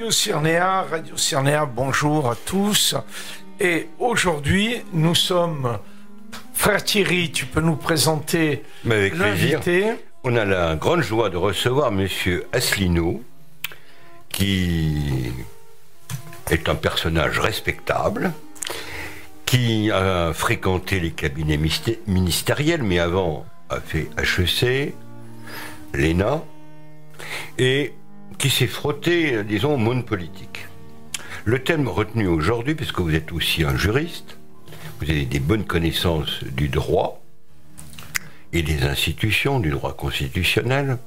Radio Cyrnéa, Radio Cyrnéa, bonjour à tous. Et aujourd'hui, nous sommes. Frère Thierry, tu peux nous présenter l'invité On a la grande joie de recevoir Monsieur Asselineau, qui est un personnage respectable, qui a fréquenté les cabinets ministériels, mais avant a fait HEC, l'ENA, et qui s'est frotté, disons, au monde politique. Le thème retenu aujourd'hui, puisque vous êtes aussi un juriste, vous avez des bonnes connaissances du droit et des institutions, du droit constitutionnel,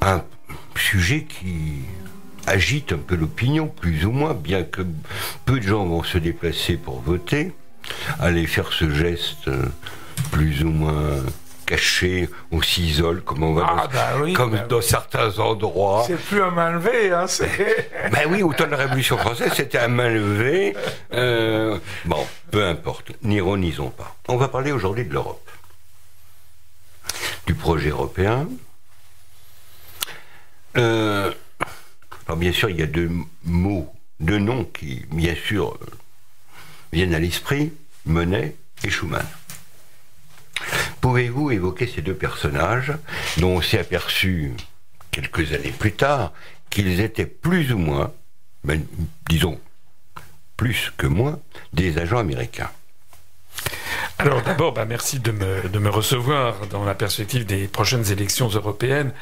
un sujet qui agite un peu l'opinion, plus ou moins, bien que peu de gens vont se déplacer pour voter, aller faire ce geste plus ou moins caché, on s'isole, comme on va ah, bah comme bah dans certains endroits. C'est plus un main levée, hein, ben oui, au temps de la Révolution française, c'était un main levée. Euh, bon, peu importe, n'ironisons pas. On va parler aujourd'hui de l'Europe, du projet européen. Euh, alors bien sûr, il y a deux mots, deux noms qui, bien sûr, viennent à l'esprit, Monet et Schumann. Pouvez-vous évoquer ces deux personnages dont on s'est aperçu quelques années plus tard qu'ils étaient plus ou moins, ben, disons plus que moins, des agents américains? Alors d'abord, bah, merci de me, recevoir dans la perspective des prochaines élections européennes.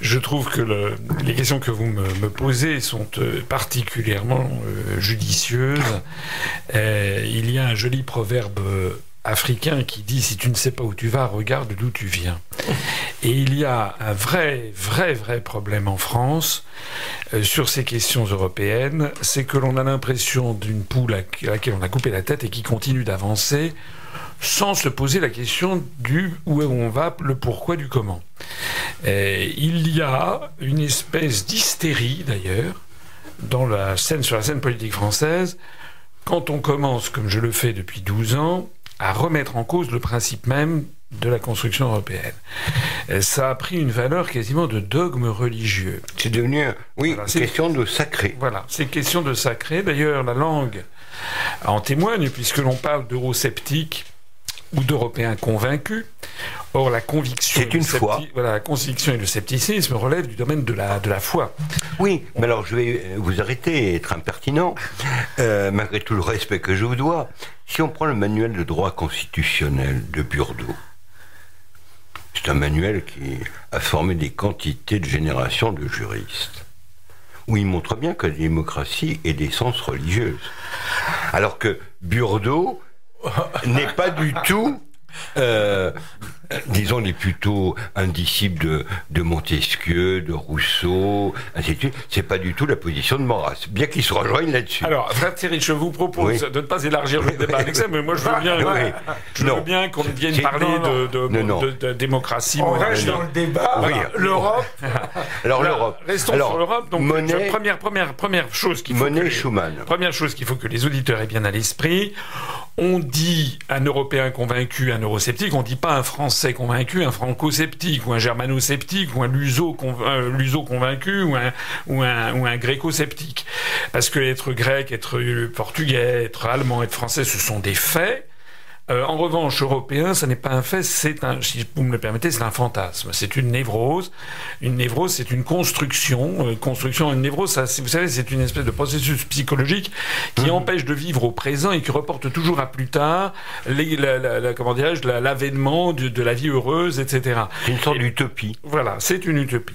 Je trouve que le, les questions que vous me, me posez sont euh, particulièrement euh, judicieuses. Euh, il y a un joli proverbe africain qui dit si tu ne sais pas où tu vas, regarde d'où tu viens. Et il y a un vrai, vrai, vrai problème en France euh, sur ces questions européennes, c'est que l'on a l'impression d'une poule à laquelle on a coupé la tête et qui continue d'avancer sans se poser la question du où on va, le pourquoi du comment. Et il y a une espèce d'hystérie d'ailleurs dans la scène sur la scène politique française quand on commence, comme je le fais depuis 12 ans, à remettre en cause le principe même de la construction européenne. ça a pris une valeur quasiment de dogme religieux. C'est devenu, oui, une question de sacré. Voilà, c'est question de sacré. D'ailleurs, la langue en témoigne, puisque l'on parle d'eurosceptiques ou d'Européens convaincus. Or, la conviction, c'est une foi. Voilà, la conviction et le scepticisme relèvent du domaine de la, de la foi. Oui, mais alors je vais vous arrêter et être impertinent, euh, malgré tout le respect que je vous dois. Si on prend le manuel de droit constitutionnel de Burdeau, c'est un manuel qui a formé des quantités de générations de juristes, où il montre bien que la démocratie est d'essence religieuse. Alors que Burdeau n'est pas du tout euh, disons, les plutôt un disciple de, Montesquieu, de Rousseau, ainsi de suite. C'est pas du tout la position de Maurras, bien qu'il se rejoigne là-dessus. Alors, frère Thierry, je vous propose de ne pas élargir le débat avec ça, mais moi je veux bien, je veux bien qu'on vienne parler de, démocratie. On reste dans le débat. L'Europe. Alors l'Europe. Restons sur l'Europe. Donc, monnaie, première, première, première chose qu'il faut. Monnaie Schumann. Première chose qu'il faut que les auditeurs aient bien à l'esprit on dit un Européen convaincu, un eurosceptique, on dit pas un Français convaincu, un franco-sceptique, ou un germano-sceptique, ou un luso, convaincu, ou un, ou un, ou un gréco-sceptique. Parce que être grec, être portugais, être allemand, être français, ce sont des faits. Euh, en revanche, européen, ça n'est pas un fait, c'est un, si vous me le permettez, c'est un fantasme. C'est une névrose. Une névrose, c'est une construction. Euh, construction, une névrose, ça, vous savez, c'est une espèce de processus psychologique qui mmh. empêche de vivre au présent et qui reporte toujours à plus tard, les, la, la, comment dirais-je, l'avènement de, de, la vie heureuse, etc. C'est une sorte d'utopie. Voilà, c'est une utopie.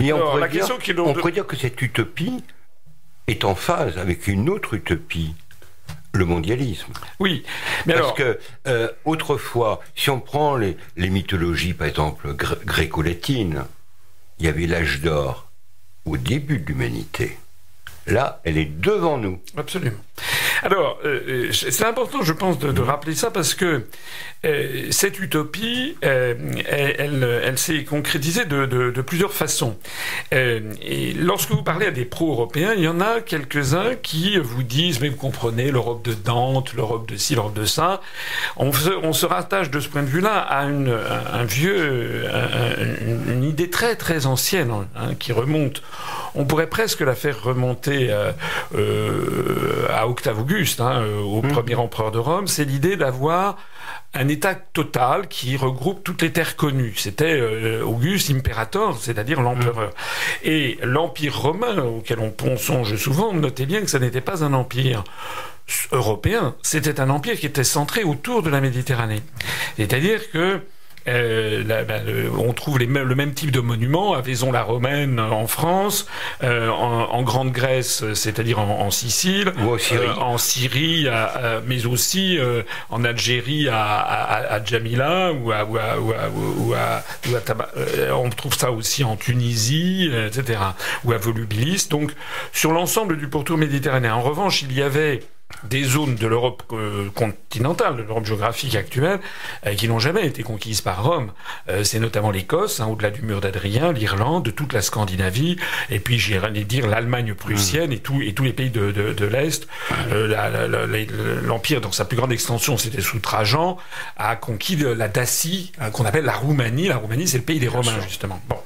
Et on, pourrait, dire, on pourrait dire que cette utopie est en phase avec une autre utopie le mondialisme. Oui, mais parce que euh, autrefois, si on prend les, mythologies, par exemple gréco-latines, il y avait l'âge d'or au début de l'humanité. Là, elle est devant nous. Absolument. Alors, euh, euh, c'est important, je pense, de, rappeler ça parce que euh, cette utopie, elle, s'est concrétisée de, plusieurs façons. et lorsque vous parlez à des pro-européens, il y en a quelques-uns qui vous disent, mais vous comprenez, l'Europe de Dante, l'Europe de ci, l'Europe de ça. On se, rattache de ce point de vue-là à une, un vieux, une, idée très très ancienne hein, qui remonte on pourrait presque la faire remonter à Octave Auguste, hein, au mmh. premier empereur de Rome. C'est l'idée d'avoir un État total qui regroupe toutes les terres connues. C'était Auguste Imperator, c'est-à-dire l'empereur. Mmh. Et l'empire romain, auquel on songe souvent, notez bien que ce n'était pas un empire européen, c'était un empire qui était centré autour de la Méditerranée. C'est-à-dire que euh, ben, on trouve les le même type de monuments à Vaison-la-Romaine en France, euh, en, Grande Grèce, c'est-à-dire en, Sicile, ou en Syrie, euh, mais aussi en Algérie à, à, Jamila ou à, ou ou on trouve ça aussi en Tunisie, etc. ou à Volubilis. Donc sur l'ensemble du pourtour méditerranéen. En revanche, il y avait des zones de l'Europe euh, continentale, de l'Europe géographique actuelle, euh, qui n'ont jamais été conquises par Rome. Euh, c'est notamment l'Écosse, hein, au-delà du mur d'Adrien, l'Irlande, toute la Scandinavie, et puis j'irais dire l'Allemagne prussienne et, tout, et tous les pays de, de, l'Est. L'Empire, dans sa plus grande extension, c'était sous Trajan, a conquis la Dacie, qu'on appelle la Roumanie. La Roumanie, c'est le pays des Romains, justement. Bon.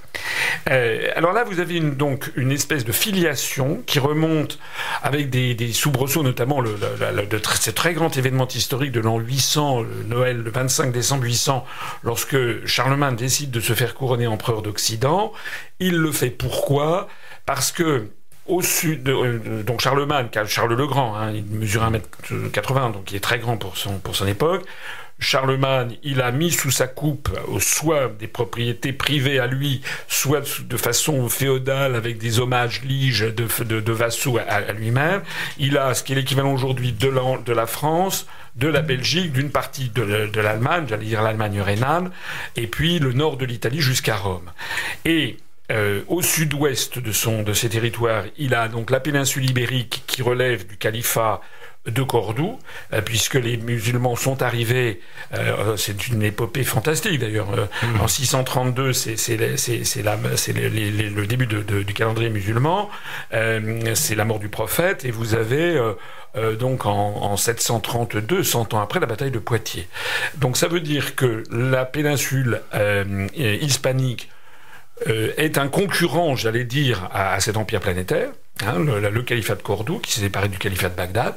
Euh, alors là, vous avez une, donc une espèce de filiation qui remonte avec des, des soubresauts, notamment le, de ce très grand événement historique de l'an 800, le Noël, le 25 décembre 800, lorsque Charlemagne décide de se faire couronner empereur d'Occident. Il le fait pourquoi? Parce que au sud, euh, donc Charlemagne, Charles le Grand, hein, il mesure 1m80, donc il est très grand pour son, pour son époque. Charlemagne, il a mis sous sa coupe soit des propriétés privées à lui, soit de façon féodale avec des hommages liges de, vassaux à, lui-même. Il a ce qui est l'équivalent aujourd'hui de la, de France, de la Belgique, d'une partie de, l'Allemagne, j'allais dire l'Allemagne rhénane, et puis le nord de l'Italie jusqu'à Rome. Et euh, au sud-ouest de, son, de ses territoires, il a donc la péninsule ibérique qui relève du califat de Cordoue, euh, puisque les musulmans sont arrivés, euh, c'est une épopée fantastique d'ailleurs, euh, mmh. en 632 c'est le début du calendrier musulman, c'est la mort du prophète, et vous avez donc en, en, 732, 100 ans après, la bataille de Poitiers. Donc ça veut dire que la péninsule hispanique est un concurrent, j'allais dire, à cet empire planétaire, Hein, le, califat de Cordoue, qui s'est séparé du califat de Bagdad.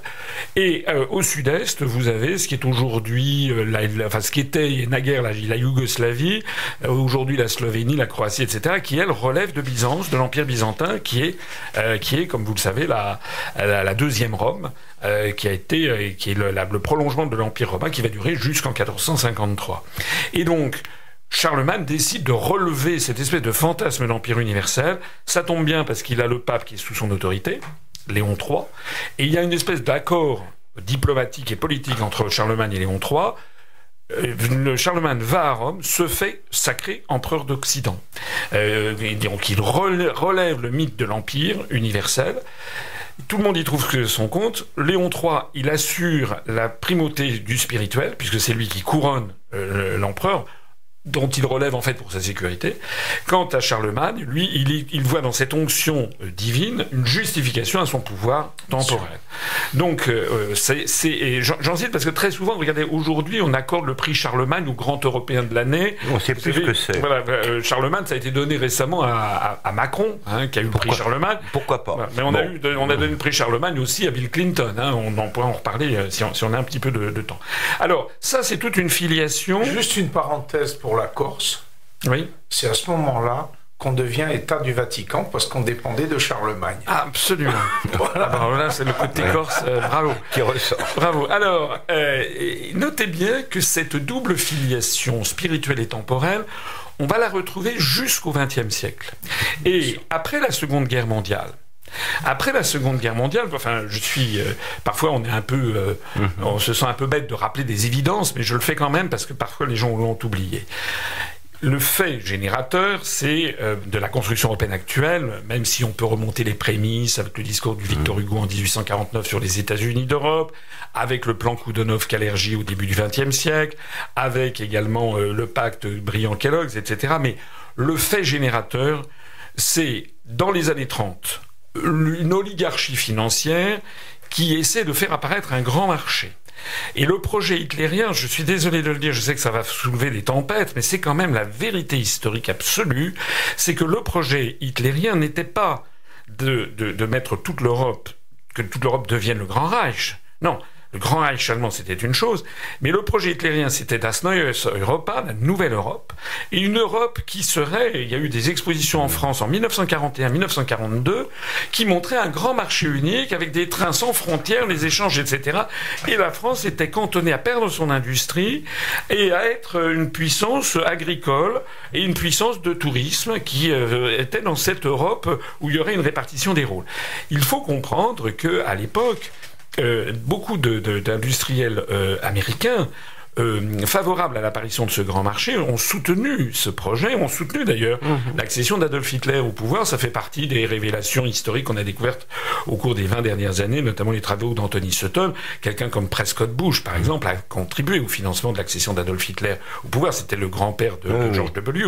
Et euh, au sud-est, vous avez ce qui est aujourd'hui, euh, enfin ce qui était naguère la, la Yougoslavie, euh, aujourd'hui la Slovénie, la Croatie, etc., qui elle relève de Byzance, de l'Empire byzantin, qui est, qui est, comme vous le savez, la, la, deuxième Rome, qui a été, qui est le, le prolongement de l'Empire romain, qui va durer jusqu'en 1453. Et donc, Charlemagne décide de relever cette espèce de fantasme d'empire universel. Ça tombe bien parce qu'il a le pape qui est sous son autorité, Léon III, et il y a une espèce d'accord diplomatique et politique entre Charlemagne et Léon III. Euh, le Charlemagne va à Rome, se fait sacré empereur d'Occident. Euh, donc il relève le mythe de l'empire universel. Tout le monde y trouve son compte. Léon III, il assure la primauté du spirituel, puisque c'est lui qui couronne euh, l'empereur dont il relève en fait pour sa sécurité. Quant à Charlemagne, lui, il, voit dans cette onction euh, divine une justification à son pouvoir temporel. Donc, euh, euh, c'est, j'en cite parce que très souvent, regardez, aujourd'hui, on accorde le prix Charlemagne au grand européen de l'année. On sait plus ce que c'est. Voilà, Charlemagne, ça a été donné récemment à, Macron, hein, qui a eu le prix Charlemagne. Pourquoi pas Mais on, a eu, on a donné le prix Charlemagne aussi à Bill Clinton. Hein, on en pourra en reparler si on, si on a un petit peu de, de temps. Alors, ça, c'est toute une filiation. Juste une parenthèse pour la Corse. Oui. C'est à ce moment-là qu'on devient État du Vatican parce qu'on dépendait de Charlemagne. absolument. voilà. voilà c'est le côté corse. Euh, bravo. Qui ressort. Bravo. Alors, euh, notez bien que cette double filiation spirituelle et temporelle, on va la retrouver jusqu'au XXe siècle. Et après la Seconde Guerre mondiale, après la Seconde Guerre mondiale, enfin, je suis euh, parfois on est un peu, euh, mhm. on se sent un peu bête de rappeler des évidences, mais je le fais quand même parce que parfois les gens l'ont oublié. Le fait générateur, c'est euh, de la construction européenne actuelle, même si on peut remonter les prémices avec le discours du Victor mhm. Hugo en 1849 sur les États-Unis d'Europe, avec le plan Koudonov-Kalergi au début du XXe siècle, avec également le pacte Briand-Kellogg's, etc. Mais le fait générateur, c'est dans les années 30, une oligarchie financière qui essaie de faire apparaître un grand marché. Et le projet hitlérien, je suis désolé de le dire, je sais que ça va soulever des tempêtes, mais c'est quand même la vérité historique absolue, c'est que le projet hitlérien n'était pas de, de, mettre toute l'Europe, que toute l'Europe devienne le Grand Reich. Non, le Grand Reich allemand, c'était une chose, mais le projet hitlérien, c'était Das Neue Europa, la nouvelle Europe, et une Europe qui serait, il y a eu des expositions en France en 1941-1942, qui montraient un grand marché unique avec des trains sans frontières, les échanges, etc. Et la France était cantonnée à perdre son industrie et à être une puissance agricole et une puissance de tourisme qui euh, était dans cette Europe où il y aurait une répartition des rôles. Il faut comprendre que à l'époque, euh, beaucoup d'industriels euh, américains euh, favorables à l'apparition de ce grand marché ont soutenu ce projet, ont soutenu d'ailleurs mhm. l'accession d'Adolf Hitler au pouvoir. Ça fait partie des révélations historiques qu'on a découvertes au cours des 20 dernières années, notamment les travaux d'Anthony Sutton. Quelqu'un comme Prescott Bush, par exemple, a contribué au financement de l'accession d'Adolf Hitler au pouvoir. C'était le grand-père de, George W.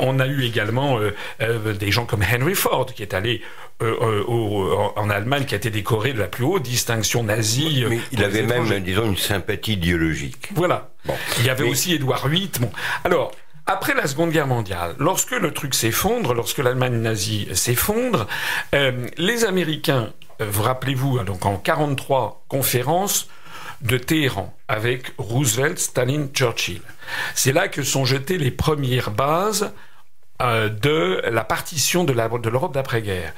on a eu également des gens comme Henry Ford qui est allé euh, euh, en Allemagne qui a été décoré de la plus haute distinction nazie. Mais il avait même, disons, une sympathie idéologique. Voilà. Bon. Il y avait aussi Édouard VIII. Bon. Alors, après la Seconde Guerre mondiale, lorsque le truc s'effondre, lorsque l'Allemagne nazie s'effondre, euh, les Américains, vous rappelez-vous, hein, donc en 43 conférences de Téhéran avec Roosevelt, Staline, Churchill. C'est là que sont jetées les premières bases euh, de la partition de l'Europe d'après-guerre.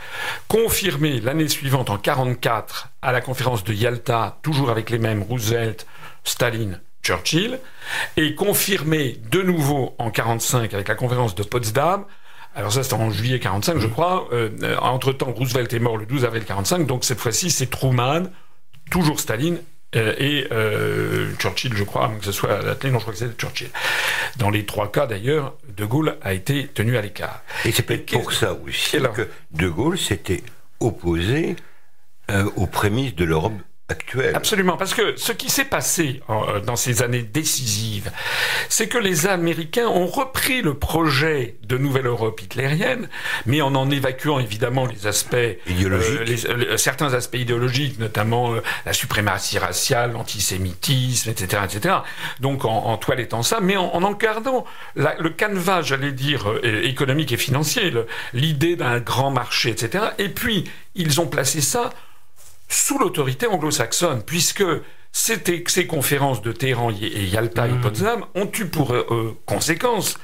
Confirmé l'année suivante, en 1944, à la conférence de Yalta, toujours avec les mêmes Roosevelt, Staline, Churchill, et confirmé de nouveau en 1945 avec la conférence de Potsdam, alors ça, c'était en juillet 45, je crois. Euh, entre-temps, Roosevelt est mort le 12 avril 45, donc cette fois-ci, c'est Truman, toujours Staline euh, et euh, Churchill, je crois, que ce soit la non, je crois que c'était Churchill. Dans les trois cas, d'ailleurs, De Gaulle a été tenu à l'écart. Et c'est peut-être pour ça aussi que De Gaulle s'était opposé euh, aux prémices de l'Europe Absolument, parce que ce qui s'est passé euh, dans ces années décisives, c'est que les Américains ont repris le projet de nouvelle Europe hitlérienne, mais en en évacuant évidemment les aspects euh, euh, certains aspects idéologiques, notamment la suprématie raciale, l'antisémitisme, etc., etc. Donc en, en toilettant ça, mais en, en gardant le canevas, j'allais dire, économique et financier, l'idée d'un grand marché, etc. Et puis ils ont placé ça sous l'autorité anglo-saxonne, puisque c'était ces conférences de Téhéran et Yalta et mmh. Potsdam ont eu pour euh, conséquence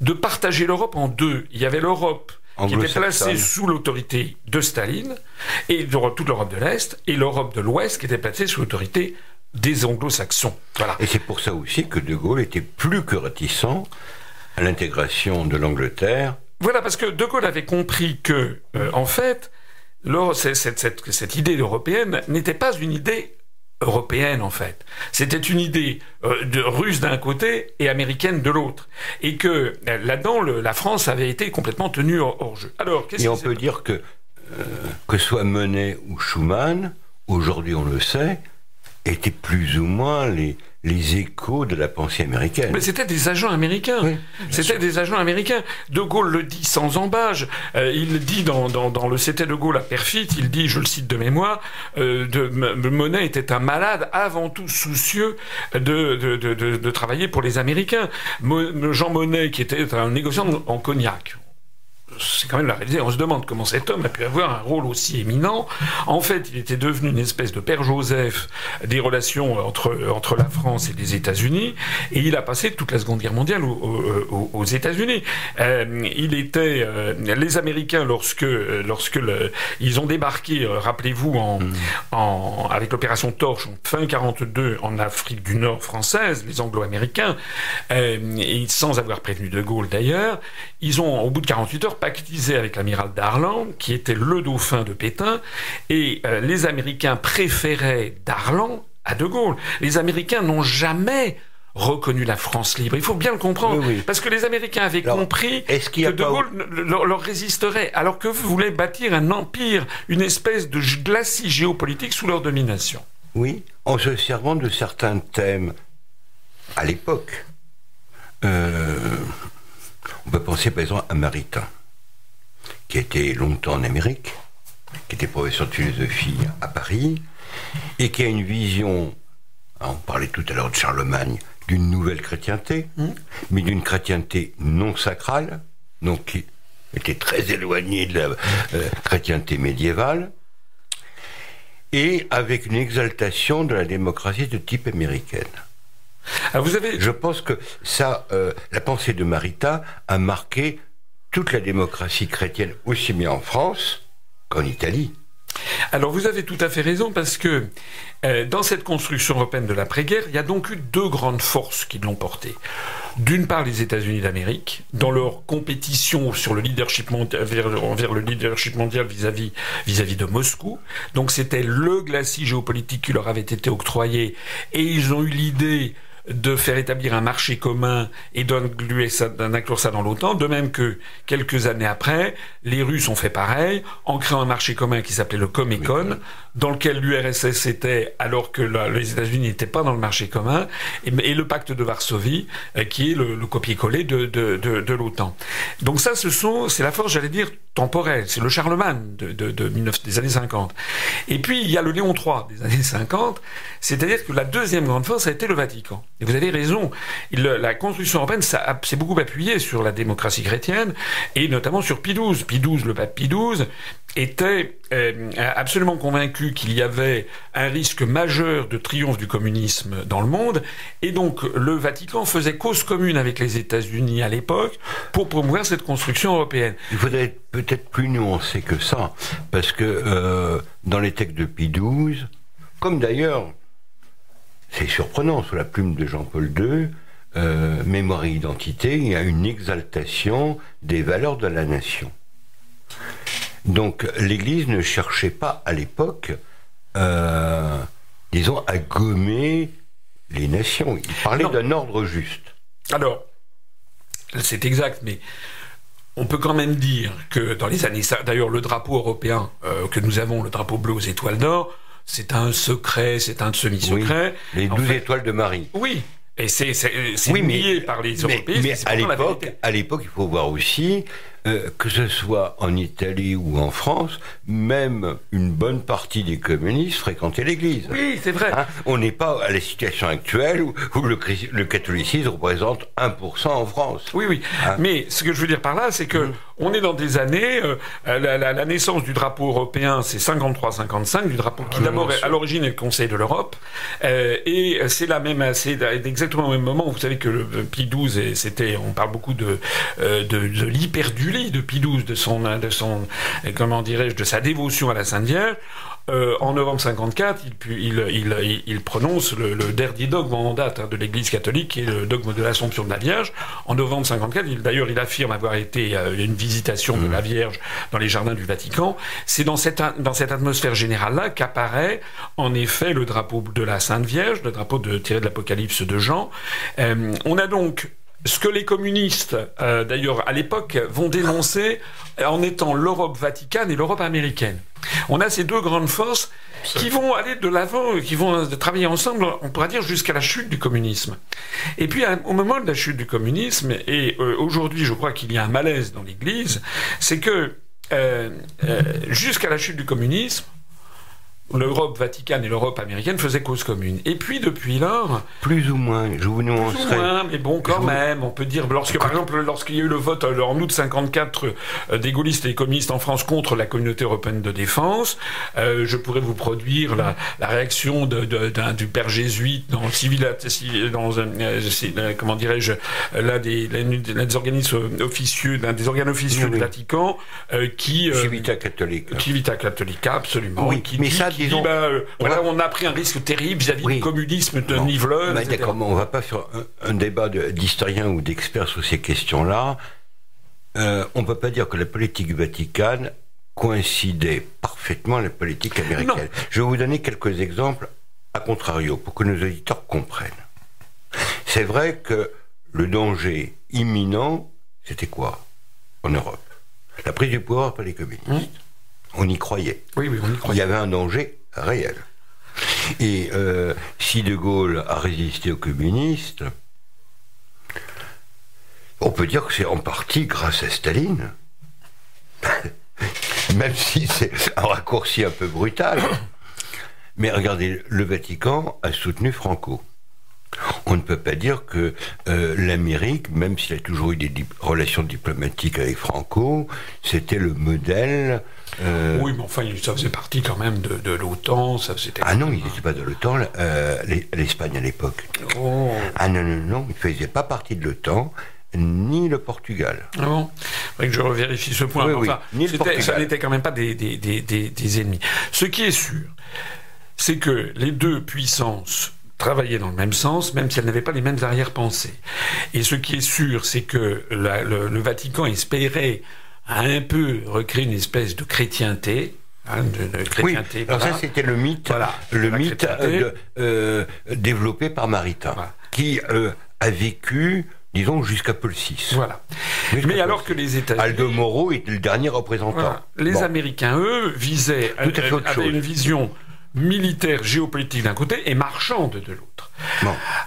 de partager l'Europe en deux. Il y avait l'Europe qui était placée sous l'autorité de Staline, et toute l'Europe de l'Est, et l'Europe de l'Ouest qui était placée sous l'autorité des anglo-saxons. Voilà. Et c'est pour ça aussi que De Gaulle était plus que réticent à l'intégration de l'Angleterre. Voilà, parce que De Gaulle avait compris que, euh, en fait, cette, idée européenne n'était pas une idée européenne en fait. C'était une idée euh, de, russe d'un côté et américaine de l'autre. Et que euh, là-dedans, la France avait été complètement tenue hors, jeu. Alors, Et on peut dire que, euh, que soit Monet ou Schumann, aujourd'hui on le sait, étaient plus ou moins les, les échos de la pensée américaine. Mais c'était des agents américains. c'était des agents américains. De Gaulle le dit sans embâge. Euh, il dit dans, dans, le C'était de Gaulle à Perfit, il dit, je le cite de mémoire, euh, de, Monet était un malade avant tout soucieux de, de, de travailler pour les Américains. Jean Monnet, qui était un négociant en cognac, c'est quand même la réalité. On se demande comment cet homme a pu avoir un rôle aussi éminent. En fait, il était devenu une espèce de père Joseph des relations entre, entre la France et les États-Unis, et il a passé toute la Seconde Guerre mondiale aux, États-Unis. Euh, il était euh, les Américains lorsque lorsque le, ils ont débarqué, euh, rappelez-vous, en, mm. en, avec l'opération Torche en fin 42 en Afrique du Nord française, les Anglo-Américains, et sans avoir prévenu De Gaulle d'ailleurs, ils ont au bout de 48 heures pactisé avec l'amiral Darlan, qui était le dauphin de Pétain, et euh, les Américains préféraient Darlan à De Gaulle. Les Américains n'ont jamais reconnu la France libre. Il faut bien le comprendre. Parce que les Américains avaient compris que De Gaulle leur, résisterait, alors que vous voulez bâtir un empire, une espèce de glacis géopolitique sous leur domination. Oui, en se servant de certains thèmes à l'époque. Euh, on peut penser par exemple à Maritain qui a été longtemps en Amérique, qui était professeur de philosophie à Paris, et qui a une vision, on parlait tout à l'heure de Charlemagne, d'une nouvelle chrétienté, hmm. mais d'une chrétienté non sacrale, donc était très éloigné de la euh, chrétienté médiévale, et avec une exaltation de la démocratie de type américaine. Ah, vous avez... Je pense que ça, euh, la pensée de Marita a marqué toute la démocratie chrétienne, aussi bien en France qu'en Italie. Alors vous avez tout à fait raison parce que euh, dans cette construction européenne de l'après-guerre, il y a donc eu deux grandes forces qui l'ont portée. D'une part, les États-Unis d'Amérique, dans leur compétition sur le leadership mondial, vers, le leadership mondial vis-à-vis vis-à-vis de Moscou. Donc c'était le glacis géopolitique qui leur avait été octroyé et ils ont eu l'idée de faire établir un marché commun et d'inclure ça, ça dans l'OTAN, de même que quelques années après, les Russes ont fait pareil en créant un marché commun qui s'appelait le Comecon, dans lequel l'URSS était alors que les États-Unis n'étaient pas dans le marché commun, et, le pacte de Varsovie, euh, qui est le, copier-coller de, de, l'OTAN. Donc ça, ce sont, c'est la force, j'allais dire, temporelle. C'est le Charlemagne de, des années 50. Et puis, il y a le Léon III des années 50, c'est-à-dire que la deuxième grande force a été le Vatican. Vous avez raison, la construction européenne s'est beaucoup appuyée sur la démocratie chrétienne, et notamment sur Pie XII. Pie XII, le pape Pie XII, était euh, absolument convaincu qu'il y avait un risque majeur de triomphe du communisme dans le monde, et donc le Vatican faisait cause commune avec les États-Unis à l'époque pour promouvoir cette construction européenne. Il faudrait être peut-être plus nuancé que ça, parce que euh, dans les textes de Pie XII, comme d'ailleurs, c'est surprenant sous la plume de Jean-Paul II, euh, mémoire et identité, il y a une exaltation des valeurs de la nation. Donc l'Église ne cherchait pas à l'époque, euh, disons, à gommer les nations. Il parlait d'un ordre juste. Alors, c'est exact, mais on peut quand même dire que dans les années... D'ailleurs, le drapeau européen euh, que nous avons, le drapeau bleu aux étoiles d'or, c'est un secret, c'est un semi-secret. les douze étoiles de Marie. Oui, et c'est oui, par les Européens. Mais, à l'époque, il faut voir aussi euh, que ce soit en Italie ou en France, même une bonne partie des communistes fréquentaient l'Église. Oui, c'est vrai. Hein, on n'est pas à la situation actuelle où, le, catholicisme représente 1% en France. Oui, oui. Hein? Mais ce que je veux dire par là, c'est que mmh. On est dans des années. Euh, la, naissance du drapeau européen, c'est 53-55, du drapeau qui d'abord à l'origine est le Conseil de l'Europe, euh, et c'est la même, c'est exactement au même moment. Vous savez que le Pie XII, c'était, on parle beaucoup de de, de l'hyperdu de Pie XII, de son, de son, comment dirais-je, de sa dévotion à la Sainte Vierge, euh, en novembre 54, il, il, il, prononce le, dernier dogme en date hein, de l'Église catholique, qui est le dogme de l'Assomption de la Vierge. En novembre 54, d'ailleurs, il affirme avoir été euh, une visitation de la mmh. Vierge dans les jardins du Vatican. C'est dans cette, dans cette atmosphère générale-là qu'apparaît, en effet, le drapeau de la Sainte Vierge, le drapeau de, tiré de l'Apocalypse de Jean. Euh, on a donc ce que les communistes, euh, d'ailleurs à l'époque, vont dénoncer en étant l'Europe vaticane et l'Europe américaine. On a ces deux grandes forces qui vont aller de l'avant, qui vont travailler ensemble, on pourra dire, jusqu'à la chute du communisme. Et puis, au moment de la chute du communisme, et euh, aujourd'hui, je crois qu'il y a un malaise dans l'Église, c'est que euh, jusqu'à la chute du communisme, l'Europe vaticane et l'Europe américaine faisaient cause commune. Et puis depuis lors, plus ou moins, je vous nuancerai. Plus ou moins, mais bon, quand même, on peut dire lorsque par exemple lorsqu'il y a eu le vote euh, en août 54 euh, des gaullistes et communistes en France contre la communauté européenne de défense, euh, je pourrais vous produire la, réaction de, du père jésuite dans le civil, dans comment dirais-je, l'un des, des, organismes officieux, l'un des organes officieux du Vatican, qui Civita catholique. Civita catholica, absolument. Oui, qui mais ça, bah, euh, on, a... pris un risque terrible vis-à-vis du communisme de Niveleur. D'accord, on ne va pas faire un, débat d'historiens ou d'experts sur ces questions-là. Euh, on ne peut pas dire que la politique vaticane coïncidait parfaitement avec la politique américaine. Je vais vous donner quelques exemples à contrario pour que nos auditeurs comprennent. C'est vrai que le danger imminent, c'était quoi en Europe? La prise du pouvoir par les communistes. Hum. On y croyait. Oui, oui, on y croyait. Il y avait un danger réel. Et euh, si De Gaulle a résisté aux communistes, on peut dire que c'est en partie grâce à Staline. Même si c'est un raccourci un peu brutal. Mais regardez, le Vatican a soutenu Franco. on ne peut pas dire que euh, l'Amérique, même s'il a toujours eu des relations diplomatiques avec Franco, c'était le modèle. Euh, oui, mais enfin, ça faisait partie quand même de, l'OTAN. Ah non, il n'était pas de l'OTAN, euh, l'Espagne à l'époque. Oh. Ah non, non, non, il ne faisait pas partie de l'OTAN ni le Portugal. Ah bon? Il que je revérifie ce point. enfin, ni le Portugal. Ça n'était quand même pas des, des, des, des, ennemis. Ce qui est sûr, c'est que les deux puissances travaillaient dans le même sens, même si elles n'avaient pas les mêmes arrière-pensées. Et ce qui est sûr, c'est que le, Vatican espérait un peu recréer une espèce de chrétienté, hein, de, chrétienté. alors ça c'était le mythe, le mythe euh, euh, développé par Maritain, qui euh, a vécu disons jusqu'à Paul VI. Voilà. Mais alors que les États-Unis... Aldo Moro était le dernier représentant. Les Américains, eux, visaient, avaient une vision militaire, géopolitique d'un côté et marchande de l'autre.